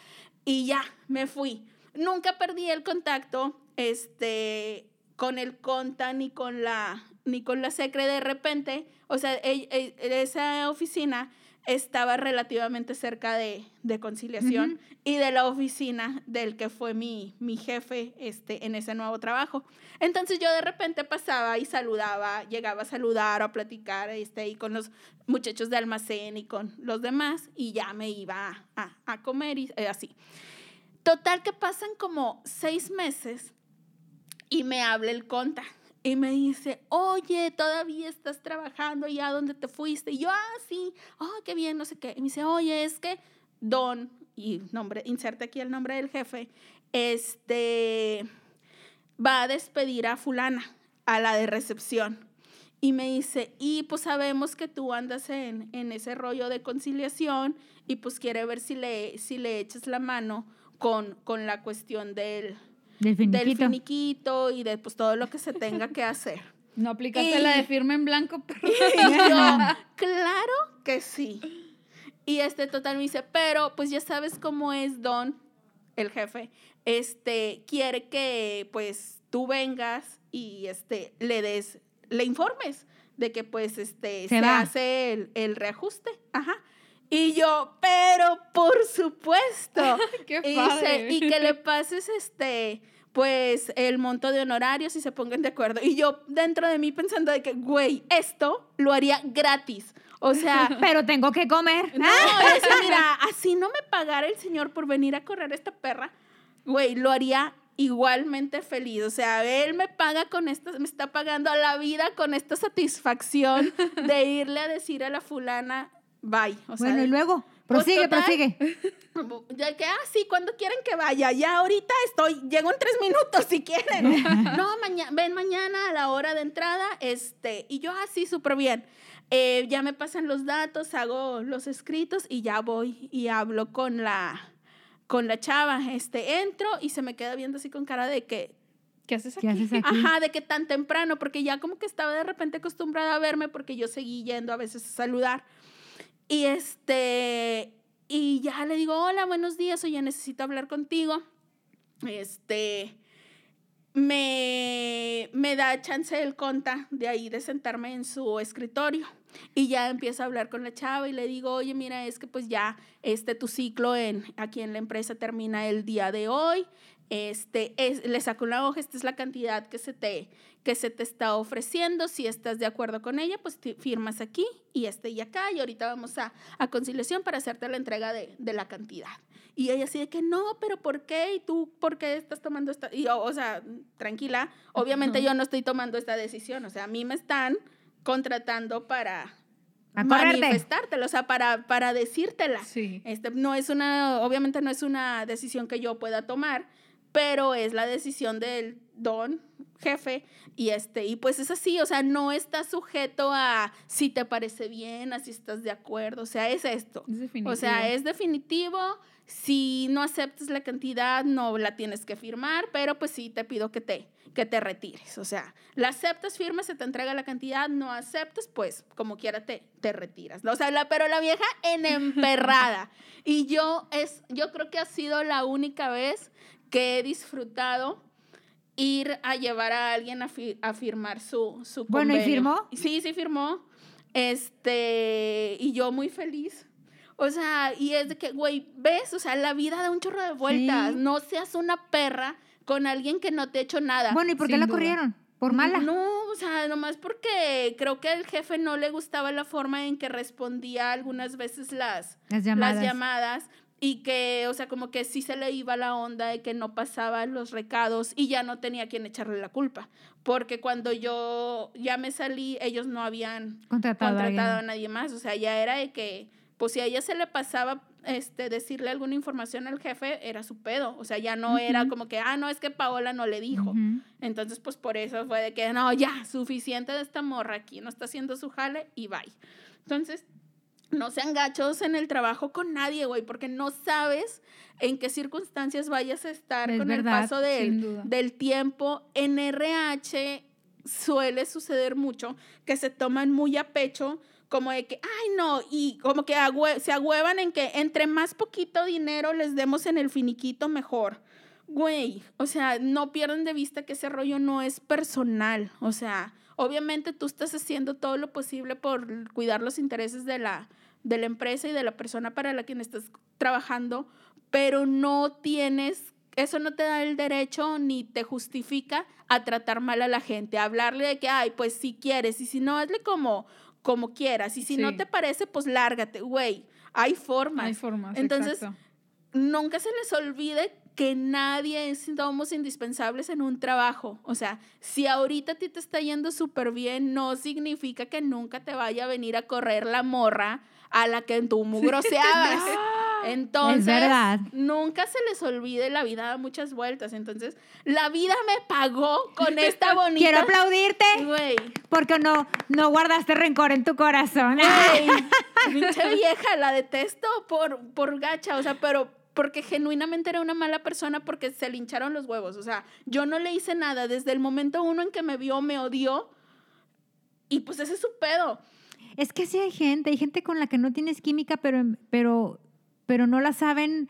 y ya, me fui. Nunca perdí el contacto, este, con el conta ni con la, ni con la secre de repente, o sea, e- e- esa oficina estaba relativamente cerca de, de conciliación y de la oficina del que fue mi, mi jefe este, en ese nuevo trabajo. Entonces yo de repente pasaba y saludaba, llegaba a saludar o a platicar este, ahí con los muchachos de almacén y con los demás y ya me iba a, a- a comer y eh, así. Total que pasan como seis meses y me habla el conta y me dice, oye, todavía estás trabajando ya donde te fuiste. Y yo, ah, sí, oh, qué bien, no sé qué. Y me dice, oye, es que Don, y nombre, inserte aquí el nombre del jefe, este, va a despedir a fulana, a la de recepción. Y me dice, y pues sabemos que tú andas en, en ese rollo de conciliación y pues quiere ver si le, si le echas la mano con, con la cuestión del, Del del finiquito. y de pues todo lo que se tenga que hacer. No aplicaste Y- la de firma en blanco, pero yo, claro que sí. Y este total me dice, pero pues ya sabes cómo es Don, el jefe, este, quiere que pues tú vengas y este, le des, le informes de que pues este, Se se, hace el, el reajuste. Ajá. Y yo, pero por supuesto. qué Y, padre. dice, y que le pases este, pues el monto de honorarios y se pongan de acuerdo. Y yo dentro de mí pensando de que, güey, esto lo haría gratis. O sea, Pero tengo que comer. no, mira, así no me pagara el señor por venir a correr esta perra, güey, lo haría igualmente feliz. O sea, él me paga con esta, me está pagando la vida con esta satisfacción de irle a decir a la fulana, bye. O sea, bueno, y luego, Pues, prosigue, total, prosigue. ya que, ah, sí, cuando quieren que vaya, ya ahorita estoy, llego en tres minutos si quieren. no, mañana, ven mañana a la hora de entrada, este, y yo así súper bien. Eh, ya me pasan los datos, hago los escritos y ya voy y hablo con la, con la chava. Este, entro y se me queda viendo así con cara de que, ¿Qué haces aquí? ¿Qué haces aquí? Ajá, de que tan temprano, porque ya como que estaba de repente acostumbrada a verme porque yo seguí yendo a veces a saludar. Y este, y ya le digo, hola, buenos días, oye, necesito hablar contigo. Este, me, me da chance el conta de ahí de sentarme en su escritorio y ya empiezo a hablar con la chava y le digo, oye, mira, es que pues ya este tu ciclo en, aquí en la empresa termina el día de hoy. Este, es, le saco una hoja, esta es la cantidad que se te, que se te está ofreciendo. Si estás de acuerdo con ella, pues firmas aquí y este y acá. Y ahorita vamos a, a conciliación para hacerte la entrega de, de la cantidad. Y ella así de que no, pero ¿por qué? ¿Y tú por qué estás tomando esta? Y yo, o sea, tranquila, obviamente yo no estoy tomando esta decisión. O sea, a mí me están contratando para manifestártelo, o sea, para, para decírtela. Sí. Este, no es una, obviamente no es una decisión que yo pueda tomar, pero es la decisión del, don, jefe, y este, y pues es así, o sea, no está sujeto a si te parece bien, a si estás de acuerdo, o sea, es esto. Es definitivo. O sea, es definitivo. Si no aceptas la cantidad, no la tienes que firmar, pero pues sí te pido que te, que te retires. O sea, la aceptas, firmas, se te entrega la cantidad, no aceptas, pues como quiera te, te retiras. O sea, la, pero la vieja en emperrada. y yo, es, yo creo que ha sido la única vez que he disfrutado ir a llevar a alguien a, fi- a firmar su, su Bueno, ¿y firmó? Sí, sí firmó. Este, y yo muy feliz. O sea, y es de que, güey, ves, o sea, la vida da un chorro de vueltas. Sí. No seas una perra con alguien que no te ha hecho nada. Bueno, ¿y por qué la duda. corrieron? ¿Por mala? No, o sea, nomás porque creo que al jefe no le gustaba la forma en que respondía algunas veces las, Las llamadas. las llamadas y que, o sea, como que sí se le iba la onda de que no pasaban los recados y ya no tenía quien echarle la culpa. Porque cuando yo ya me salí, ellos no habían Contratado, contratado a nadie más. O sea, ya era de que, pues si a ella se le pasaba este, decirle alguna información al jefe, era su pedo. O sea, ya no era Ujú. como que, ah, no, es que Paola no le dijo. Ujú. Entonces, pues por eso fue de que, no, ya, suficiente de esta morra aquí, no está haciendo su jale y bye. Entonces, no sean gachos en el trabajo con nadie, güey, porque no sabes en qué circunstancias vayas a estar Es con verdad, el paso del tiempo. En RH suele suceder mucho que se toman muy a pecho como de que, ay no, y como que agüe- se agüevan en que entre más poquito dinero les demos en el finiquito, mejor. Güey, o sea, no pierdan de vista que ese rollo no es personal. O sea, obviamente tú estás haciendo todo lo posible por cuidar los intereses de la, de la empresa y de la persona para la quien estás trabajando, pero no tienes, eso no te da el derecho ni te justifica a tratar mal a la gente, a hablarle de que, ay, pues si quieres, y si no, hazle como, como quieras, y si no te parece, pues lárgate, güey. Hay formas. Hay formas. Entonces, exacto. nunca se les olvide que nadie es- somos indispensables en un trabajo. O sea, si ahorita a ti te está yendo súper bien, no significa que nunca te vaya a venir a correr la morra a la que tú mugroseabas. Entonces, nunca se les olvide, la vida da muchas vueltas. Entonces, la vida me pagó con esta bonita... Quiero aplaudirte Güey, porque no, no guardaste rencor en tu corazón. Pinche vieja, la detesto por, por gacha, o sea, pero porque genuinamente era una mala persona porque se le hincharon los huevos, o sea, yo no le hice nada, desde el momento uno en que me vio, me odió, y pues ese es su pedo. Es que sí hay gente, hay gente con la que no tienes química, pero, pero, pero no la saben,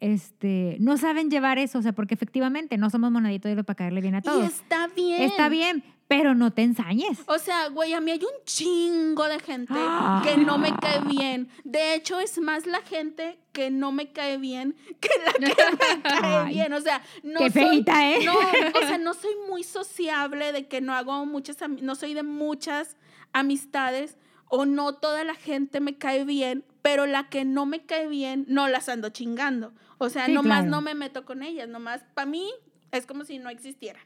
este, no saben llevar eso, o sea, porque efectivamente no somos monedito de para caerle bien a Y todos. está bien. Está bien, pero no te ensañes. O sea, güey, a mí hay un chingo de gente Ah. que no me cae bien. De hecho, es más la gente que no me cae bien que la que me cae Ay, bien. O sea, no qué soy, feíta, ¿eh? No, o sea, no soy muy sociable de que no hago muchas, no soy de muchas amistades o no toda la gente me cae bien, pero la que no me cae bien no las ando chingando. O sea, Sí, nomás claro. no me meto con ellas, nomás para mí es como si no existieran.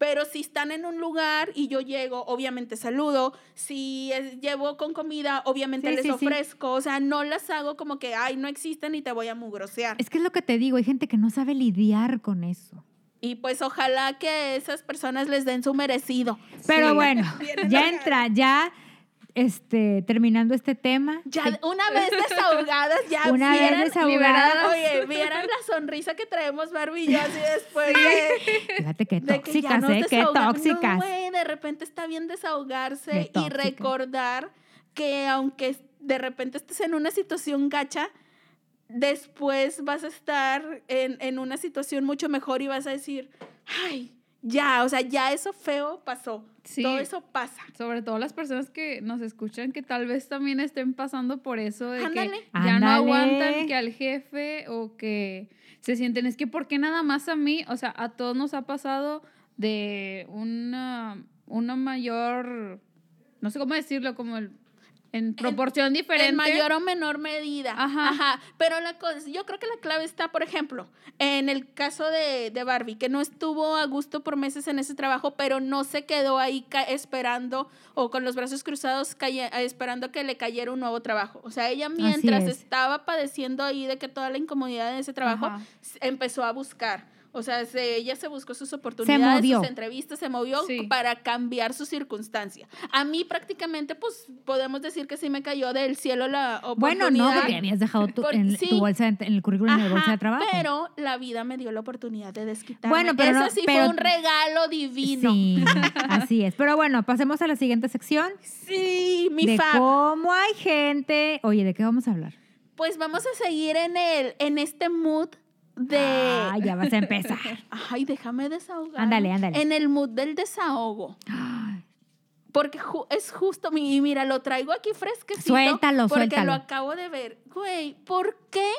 Pero si están en un lugar y yo llego, obviamente saludo. Si es- llevo con comida, obviamente Sí, les sí, sí. ofrezco. O sea, no las hago como que, ay, no existen y te voy a mugrosear. Es que es lo que te digo, hay gente que no sabe lidiar con eso. Y pues ojalá que esas personas les den su merecido. Pero Sí. bueno, ya entra, ya este, terminando este tema. Ya que- una vez desahogadas, ya Una vez vieran, desahogadas. liberadas. Oye, vieran la sonrisa que traemos Barbie y yo así después de, Fíjate qué que tóxicas, nos ¿eh? Qué tóxicas. No, güey, de repente está bien desahogarse y recordar que aunque de repente estés en una situación gacha, después vas a estar en, en una situación mucho mejor y vas a decir, ay, ya, o sea, ya eso feo pasó. Sí. Todo eso pasa. Sobre todo las personas que nos escuchan que tal vez también estén pasando por eso de Ándale. que ya no aguantan que al jefe o que se sienten, es que ¿por qué nada más a mí? O sea, a todos nos ha pasado de una, una mayor, no sé cómo decirlo, como el, en proporción diferente. En mayor o menor medida. Ajá. Ajá. Pero la cosa, yo creo que la clave está, por ejemplo, en el caso de, de Barbie, que no estuvo a gusto por meses en ese trabajo, pero no se quedó ahí esperando o con los brazos cruzados esperando que le cayera un nuevo trabajo. O sea, ella mientras es. estaba padeciendo ahí de que toda la incomodidad de ese trabajo, Ajá. empezó a buscar. O sea, se- ella se buscó sus oportunidades, movió. sus entrevistas, se movió Sí. para cambiar su circunstancia. A mí prácticamente, pues, podemos decir que sí me cayó del cielo la oportunidad. Bueno, no, porque habías dejado tu, Por- en sí. tu bolsa, en el currículum en la bolsa Ajá, de trabajo. Pero la vida me dio la oportunidad de desquitarme. Bueno, pero Eso no- sí pero- fue un regalo divino. Sí, así es. Pero bueno, pasemos a la siguiente sección. Sí, mi de fab. cómo hay gente. Oye, ¿de qué vamos a hablar? Pues vamos a seguir en el, en este mood de. Ah, ya vas a empezar. Ay, déjame desahogar. Ándale, ándale. En el mood del desahogo. Ay, Porque ju- es justo, mi- y mira, lo traigo aquí fresquecito. Suéltalo, porque suéltalo. lo acabo de ver. Güey, ¿por qué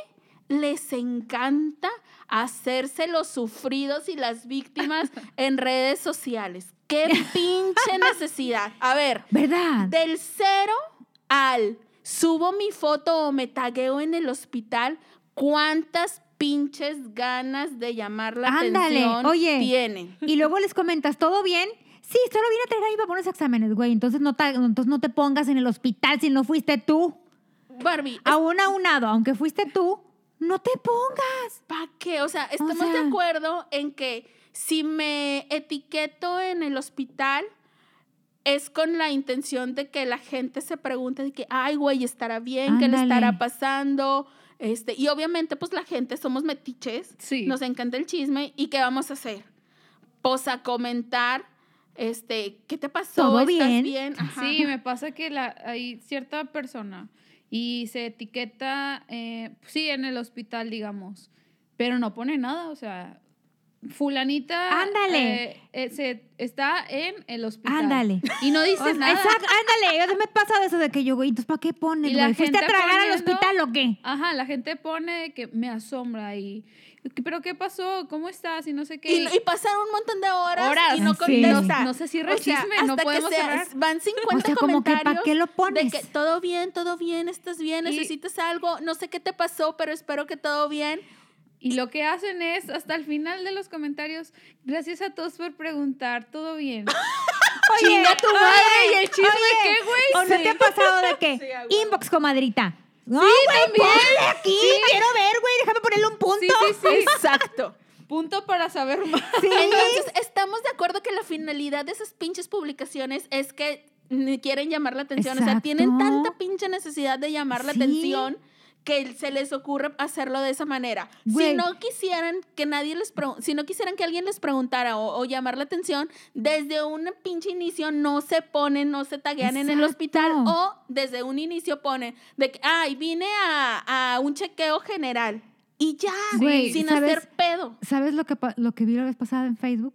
les encanta hacerse los sufridos y las víctimas en redes sociales? ¡Qué pinche necesidad! A ver, ¿Verdad? del cero al subo mi foto o me tagueo en el hospital, ¿cuántas pinches ganas de llamar la Ándale, atención oye. tienen? Y luego les comentas, ¿todo bien? Sí, solo vine a traer a papá unos exámenes, güey. Entonces no, te, entonces no te pongas en el hospital si no fuiste tú. Barbie, Aún aunado, aunque fuiste tú, no te pongas. ¿Para qué? O sea, estamos sea- de acuerdo en que si me etiqueto en el hospital es con la intención de que la gente se pregunte de que, ay, güey, estará bien, ¿qué le Ándale. estará pasando? Este, y obviamente, pues la gente somos metiches, Sí. nos encanta el chisme, ¿y qué vamos a hacer? Pues a comentar, este, ¿qué te pasó? ¿Todo ¿Estás bien? Ajá. Sí, me pasa que la, hay cierta persona y se etiqueta, eh, sí, en el hospital, digamos, pero no pone nada, o sea, fulanita Ándale. eh, eh, se, está en el hospital. Ándale. Y no dice O sea, nada. Exacto, ándale. Yo me pasa de eso de que yo, güey, entonces ¿para qué pones, Y la? ¿Fuiste a tragar al hospital o qué? Ajá, la gente pone que me asombra y, ¿pero qué pasó? ¿Cómo estás? Y no sé qué. Y, y pasaron un montón de horas, Horas. y no Sí. contesta. No sé si O sea, no hasta que podemos cerrar. Van 50 O sea, como que, ¿pa' comentarios qué lo pones? de que todo bien, todo bien, estás bien, Y- necesitas algo, no sé qué te pasó, pero espero que todo bien. Y lo que hacen es, hasta el final de los comentarios, gracias a todos por preguntar, todo bien. Oye, Chinga tu madre, ¿y el chisme oye, qué, güey? ¿O no Sí. te ha pasado de Sí, huevo. inbox, comadrita? No, Sí, güey, también. ponle aquí. Quiero ver, güey. Déjame ponerle un punto. Sí, sí, sí. Exacto. Punto para saber más. Entonces, estamos de acuerdo que la finalidad de esas pinches publicaciones es que ni quieren llamar la atención. O sea, tienen tanta pinche necesidad de llamar la Sí. atención que se les ocurre hacerlo de esa manera. Güey. Si no quisieran que nadie les si no quisieran que alguien les preguntara o, o llamar la atención, desde un pinche inicio no se ponen, no se taguean en el hospital o desde un inicio ponen de que, ay, vine a, a un chequeo general. Y ya, Güey, sin ¿sabes? hacer pedo. ¿Sabes lo que, lo que vi la vez pasada en Facebook?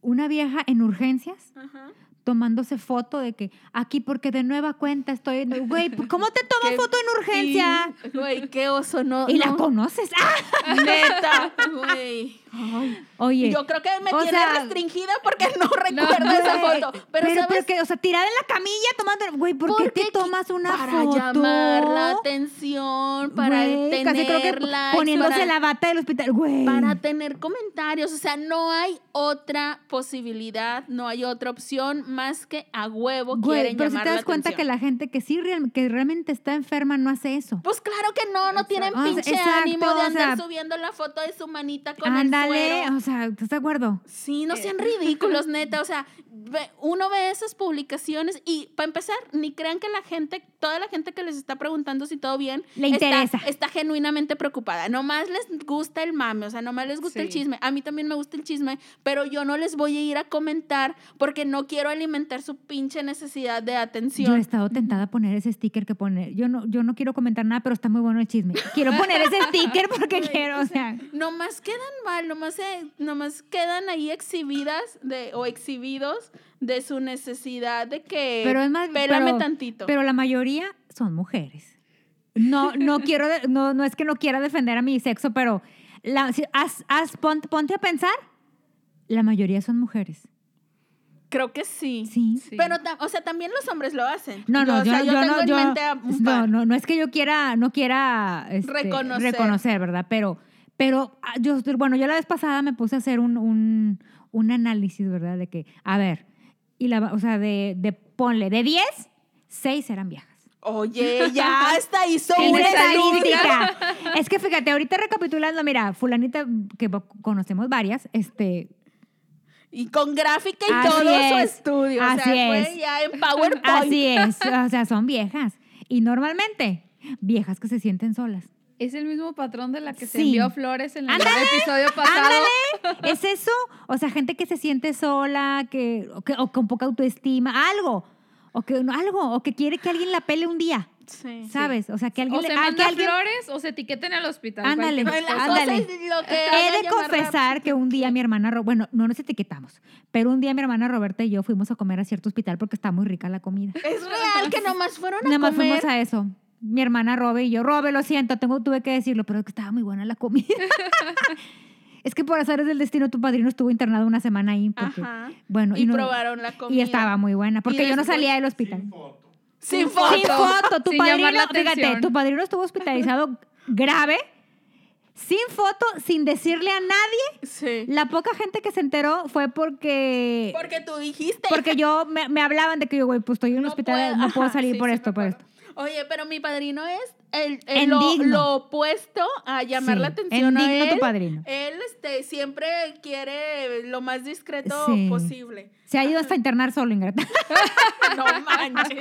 Una vieja en urgencias Ajá. Tomándose foto de que aquí porque de nueva cuenta estoy... Güey, ¿cómo te tomas foto en urgencia? Güey, qué oso, no. Y la no. conoces. ¡Ah! Neta, güey. Ay. Oye. Yo creo que me tiene sea, restringida porque no recuerdo esa foto. Pero, pero, ¿sabes? porque, o sea, tirada en la camilla tomando... Güey, ¿por, qué te tomas una para foto? llamar la atención, para Güey, tener casi creo que likes, poniéndose para, la bata del hospital. Güey. para tener comentarios. O sea, no hay otra posibilidad, no hay otra opción más que a huevo Güey, quieren pero si te das cuenta que la gente que sí real- que realmente está enferma no hace eso. Pues claro que no, no tienen O sea, pinche exacto, ánimo de o andar sea, subiendo la foto de su manita con Ándale, el suero. o sea, ¿estás de acuerdo? Sí, no sean ridículos, neta. O sea, ve- uno ve esas publicaciones y, para empezar, ni crean que la gente, toda la gente que les está preguntando si todo bien, Le está- interesa. Está, genuinamente preocupada. Nomás les gusta el mame, o sea, nomás les gusta el chisme. A mí también me gusta el chisme, pero yo no les voy a ir a comentar porque no quiero alimentar su pinche necesidad de Yo he atención. estado tentada a poner ese sticker que pone, yo no, yo no quiero comentar nada, pero está muy bueno el chisme. Quiero poner ese sticker porque quiero, o sea, Nomás quedan mal, nomás, se- nomás quedan ahí exhibidas de, o exhibidos de su necesidad de que pero es más, pélame pero, tantito. pero la mayoría son mujeres. No, no quiero, no, no es que no quiera defender a mi sexo, pero la, si- pon- ponte a pensar, la mayoría son mujeres. Creo que sí. Sí. Sí. Pero, o sea, también los hombres lo hacen. No, no, o yo, sea, yo tengo no, en yo- mente a un no, no, no es que yo quiera, no quiera este, Reconocer. reconocer, ¿verdad? Pero, pero ah, yo, bueno, yo la vez pasada me puse a hacer un, un, un análisis, ¿verdad? De que, a ver, y la, o sea, de, de ponle, de 10, 6 eran viejas. Oye, ya está, hizo una estadística. Es que fíjate, ahorita recapitulando, mira, fulanita, que conocemos varias, este, Y con gráfica y Así todo su es, estudio. o así sea, fue es. ya en PowerPoint. así es, o sea, son viejas. Y normalmente, viejas que se sienten solas. Es el mismo patrón de la que se envió flores en el Ándale, episodio pasado. Ándale, es eso. O sea, gente que se siente sola, que, o, que, o con poca autoestima, algo. O que no, algo, o que quiere que alguien la pele un día, Sí. ¿sabes? O sea, que alguien O se le- ah, que manda alguien- flores o se etiqueten al hospital. Ándale. cosas Ándale. He de confesar que un día mi hermana, bueno, no nos etiquetamos, pero un día mi hermana Roberta y yo fuimos a comer a cierto hospital porque está muy rica la comida. Es real que nomás fueron a comer. fuimos a eso. Mi hermana Robe y yo, Robe, lo siento, tengo, tuve que decirlo, pero es que estaba muy buena la comida. es que por azares del destino tu padrino estuvo internado una semana ahí. Porque, Ajá. Bueno, y, no- probaron la comida. y estaba muy buena, porque yo no salía del hospital. Sin foto. Sin foto. Sin foto, tu Sin padrino, fíjate, tu padrino estuvo hospitalizado grave, sin foto, sin decirle a nadie. Sí. La poca gente que se enteró fue porque Porque tú dijiste. porque yo me, me hablaban de que yo, güey, pues estoy en un hospital, no puedo salir por sí, esto, por acuerdo. esto. Oye, pero mi padrino es el, el lo, opuesto a llamar Sí, la atención en a él. tu padrino. Él este, siempre quiere lo más discreto Sí. posible. Se ha ido hasta internar solo, ingrata. No manches.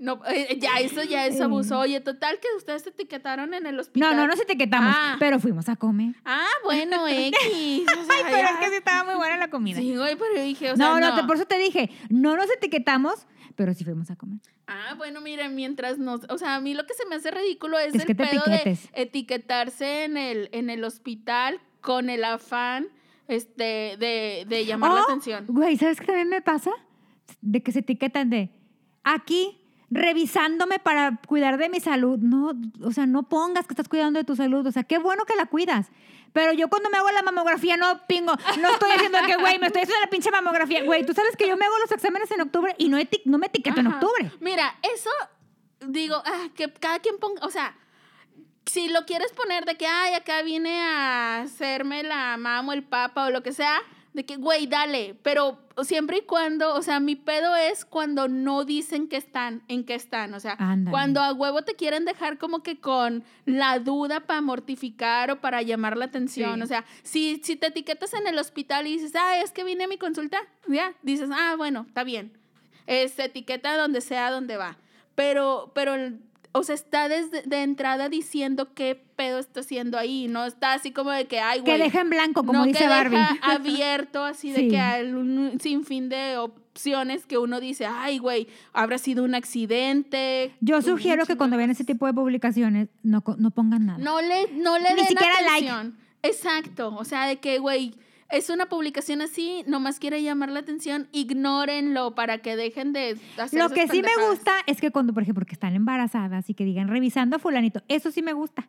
No, eh, ya, eso ya es abuso. Oye, total que ustedes se etiquetaron en el hospital. No, no nos etiquetamos, Ah. pero fuimos a comer. Ah, bueno, X. o sea, Ay, pero ya. es que sí estaba muy buena la comida. Sí, güey, pero dije, o sea, no, no. por eso te dije, no nos etiquetamos, pero sí fuimos a comer. Ah, bueno, miren, mientras nos, o sea, a mí lo que se me hace ridículo es, Es el pedo etiquetes. de etiquetarse en el, en el hospital con el afán este, de, de llamar la Oh, atención. Güey, ¿sabes qué también me pasa? De que se etiquetan de aquí revisándome para cuidar de mi salud. No, o sea, no pongas que estás cuidando de tu salud. O sea, qué bueno que la cuidas. Pero yo cuando me hago la mamografía no pingo, no estoy haciendo que, güey, me estoy haciendo la pinche mamografía. Güey, tú sabes que yo me hago los exámenes en octubre y no, no me etiqueto en octubre. Mira, eso, digo, ah, que cada quien ponga, o sea, si lo quieres poner de que, ay, acá vine a hacerme la mamá o el papa o lo que sea, de que, güey, dale, pero siempre y cuando, o sea, mi pedo es cuando no dicen que están, en qué están, o sea, cuando a huevo te quieren dejar como que con la duda para mortificar o para llamar la atención, Sí. o sea, si, si te etiquetas en el hospital y dices, ah, es que vine a mi consulta, ya, dices, ah, bueno, está bien, es etiqueta donde sea donde va. Pero, pero, el- o sea, está desde de entrada diciendo qué pedo está haciendo ahí. No está así como de que, ay, güey. Que deja en blanco, como no dice que Barbie. deja abierto, así de que hay un sinfín de opciones que uno dice, ay, güey, habrá sido un accidente. Yo sugiero que cuando vean cosas". ese tipo de publicaciones no, no pongan nada. No le, no le Ni den siquiera like. Exacto. O sea, de que, güey, es una publicación así, nomás quiere llamar la atención, ignórenlo para que dejen de hacer Lo que sí me gusta es que cuando, por ejemplo, que están embarazadas y que digan revisando a fulanito, eso sí me gusta.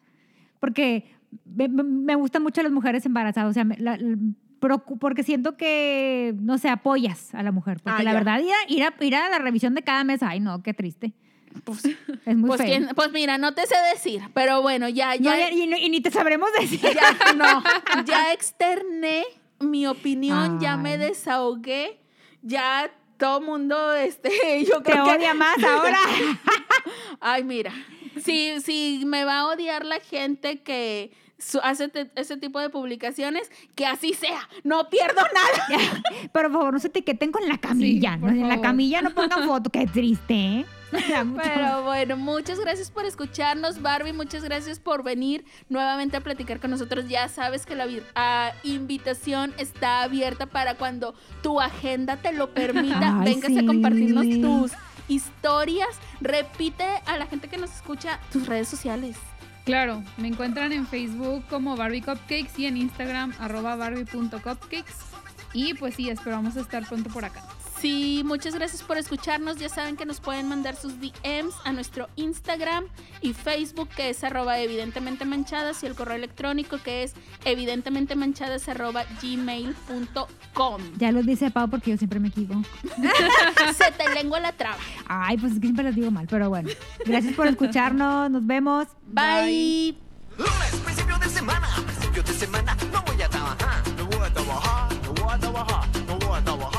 Porque me, me- gustan mucho las mujeres embarazadas. O sea, la- la- porque siento que, no sé, apoyas a la mujer. Porque Ah, la ya. verdad, ir a, ir, a, ir a la revisión de cada mes, ay, no, qué triste. Pues, Es muy pues, feo. quién- pues mira, no te sé decir, pero bueno, ya, No, ya, y, y y ni te sabremos decir. ya, no, ya externé mi opinión, ya me desahogué, ya todo mundo, este, yo Te creo que odia más ahora. Ay, mira, si, si me va a odiar la gente que hace ese tipo de publicaciones, que así sea, no pierdo nada. Pero por favor, no se etiqueten con la camilla. Sí, ¿no? En la camilla no pongan foto. Qué triste, ¿eh? Pero bueno, muchas gracias por escucharnos, Barbie. Muchas gracias por venir nuevamente a platicar con nosotros. Ya sabes que la ah, invitación está abierta para cuando tu agenda te lo permita. Ay, vengas a sí. compartirnos tus historias. Repite a la gente que nos escucha tus redes sociales. Claro, me encuentran en Facebook como Barbie Cupcakes y en Instagram arroba barbie.cupcakes. Y pues sí, esperamos estar pronto por acá. Sí, muchas gracias por escucharnos. Ya saben que nos pueden mandar sus DMs a nuestro Instagram y Facebook que es arroba evidentemente manchadas y el correo electrónico que es evidentemente manchadas arroba gmail.com. Ya lo dice Pau porque yo siempre me equivoco. Se te lengua la traba. Ay, pues es que siempre las digo mal, pero bueno. Gracias por escucharnos. Nos vemos. Bye. Bye. Lunes, principio de semana, principio de semana, no voy a trabajar, no voy a trabajar, no voy a trabajar, no voy a trabajar.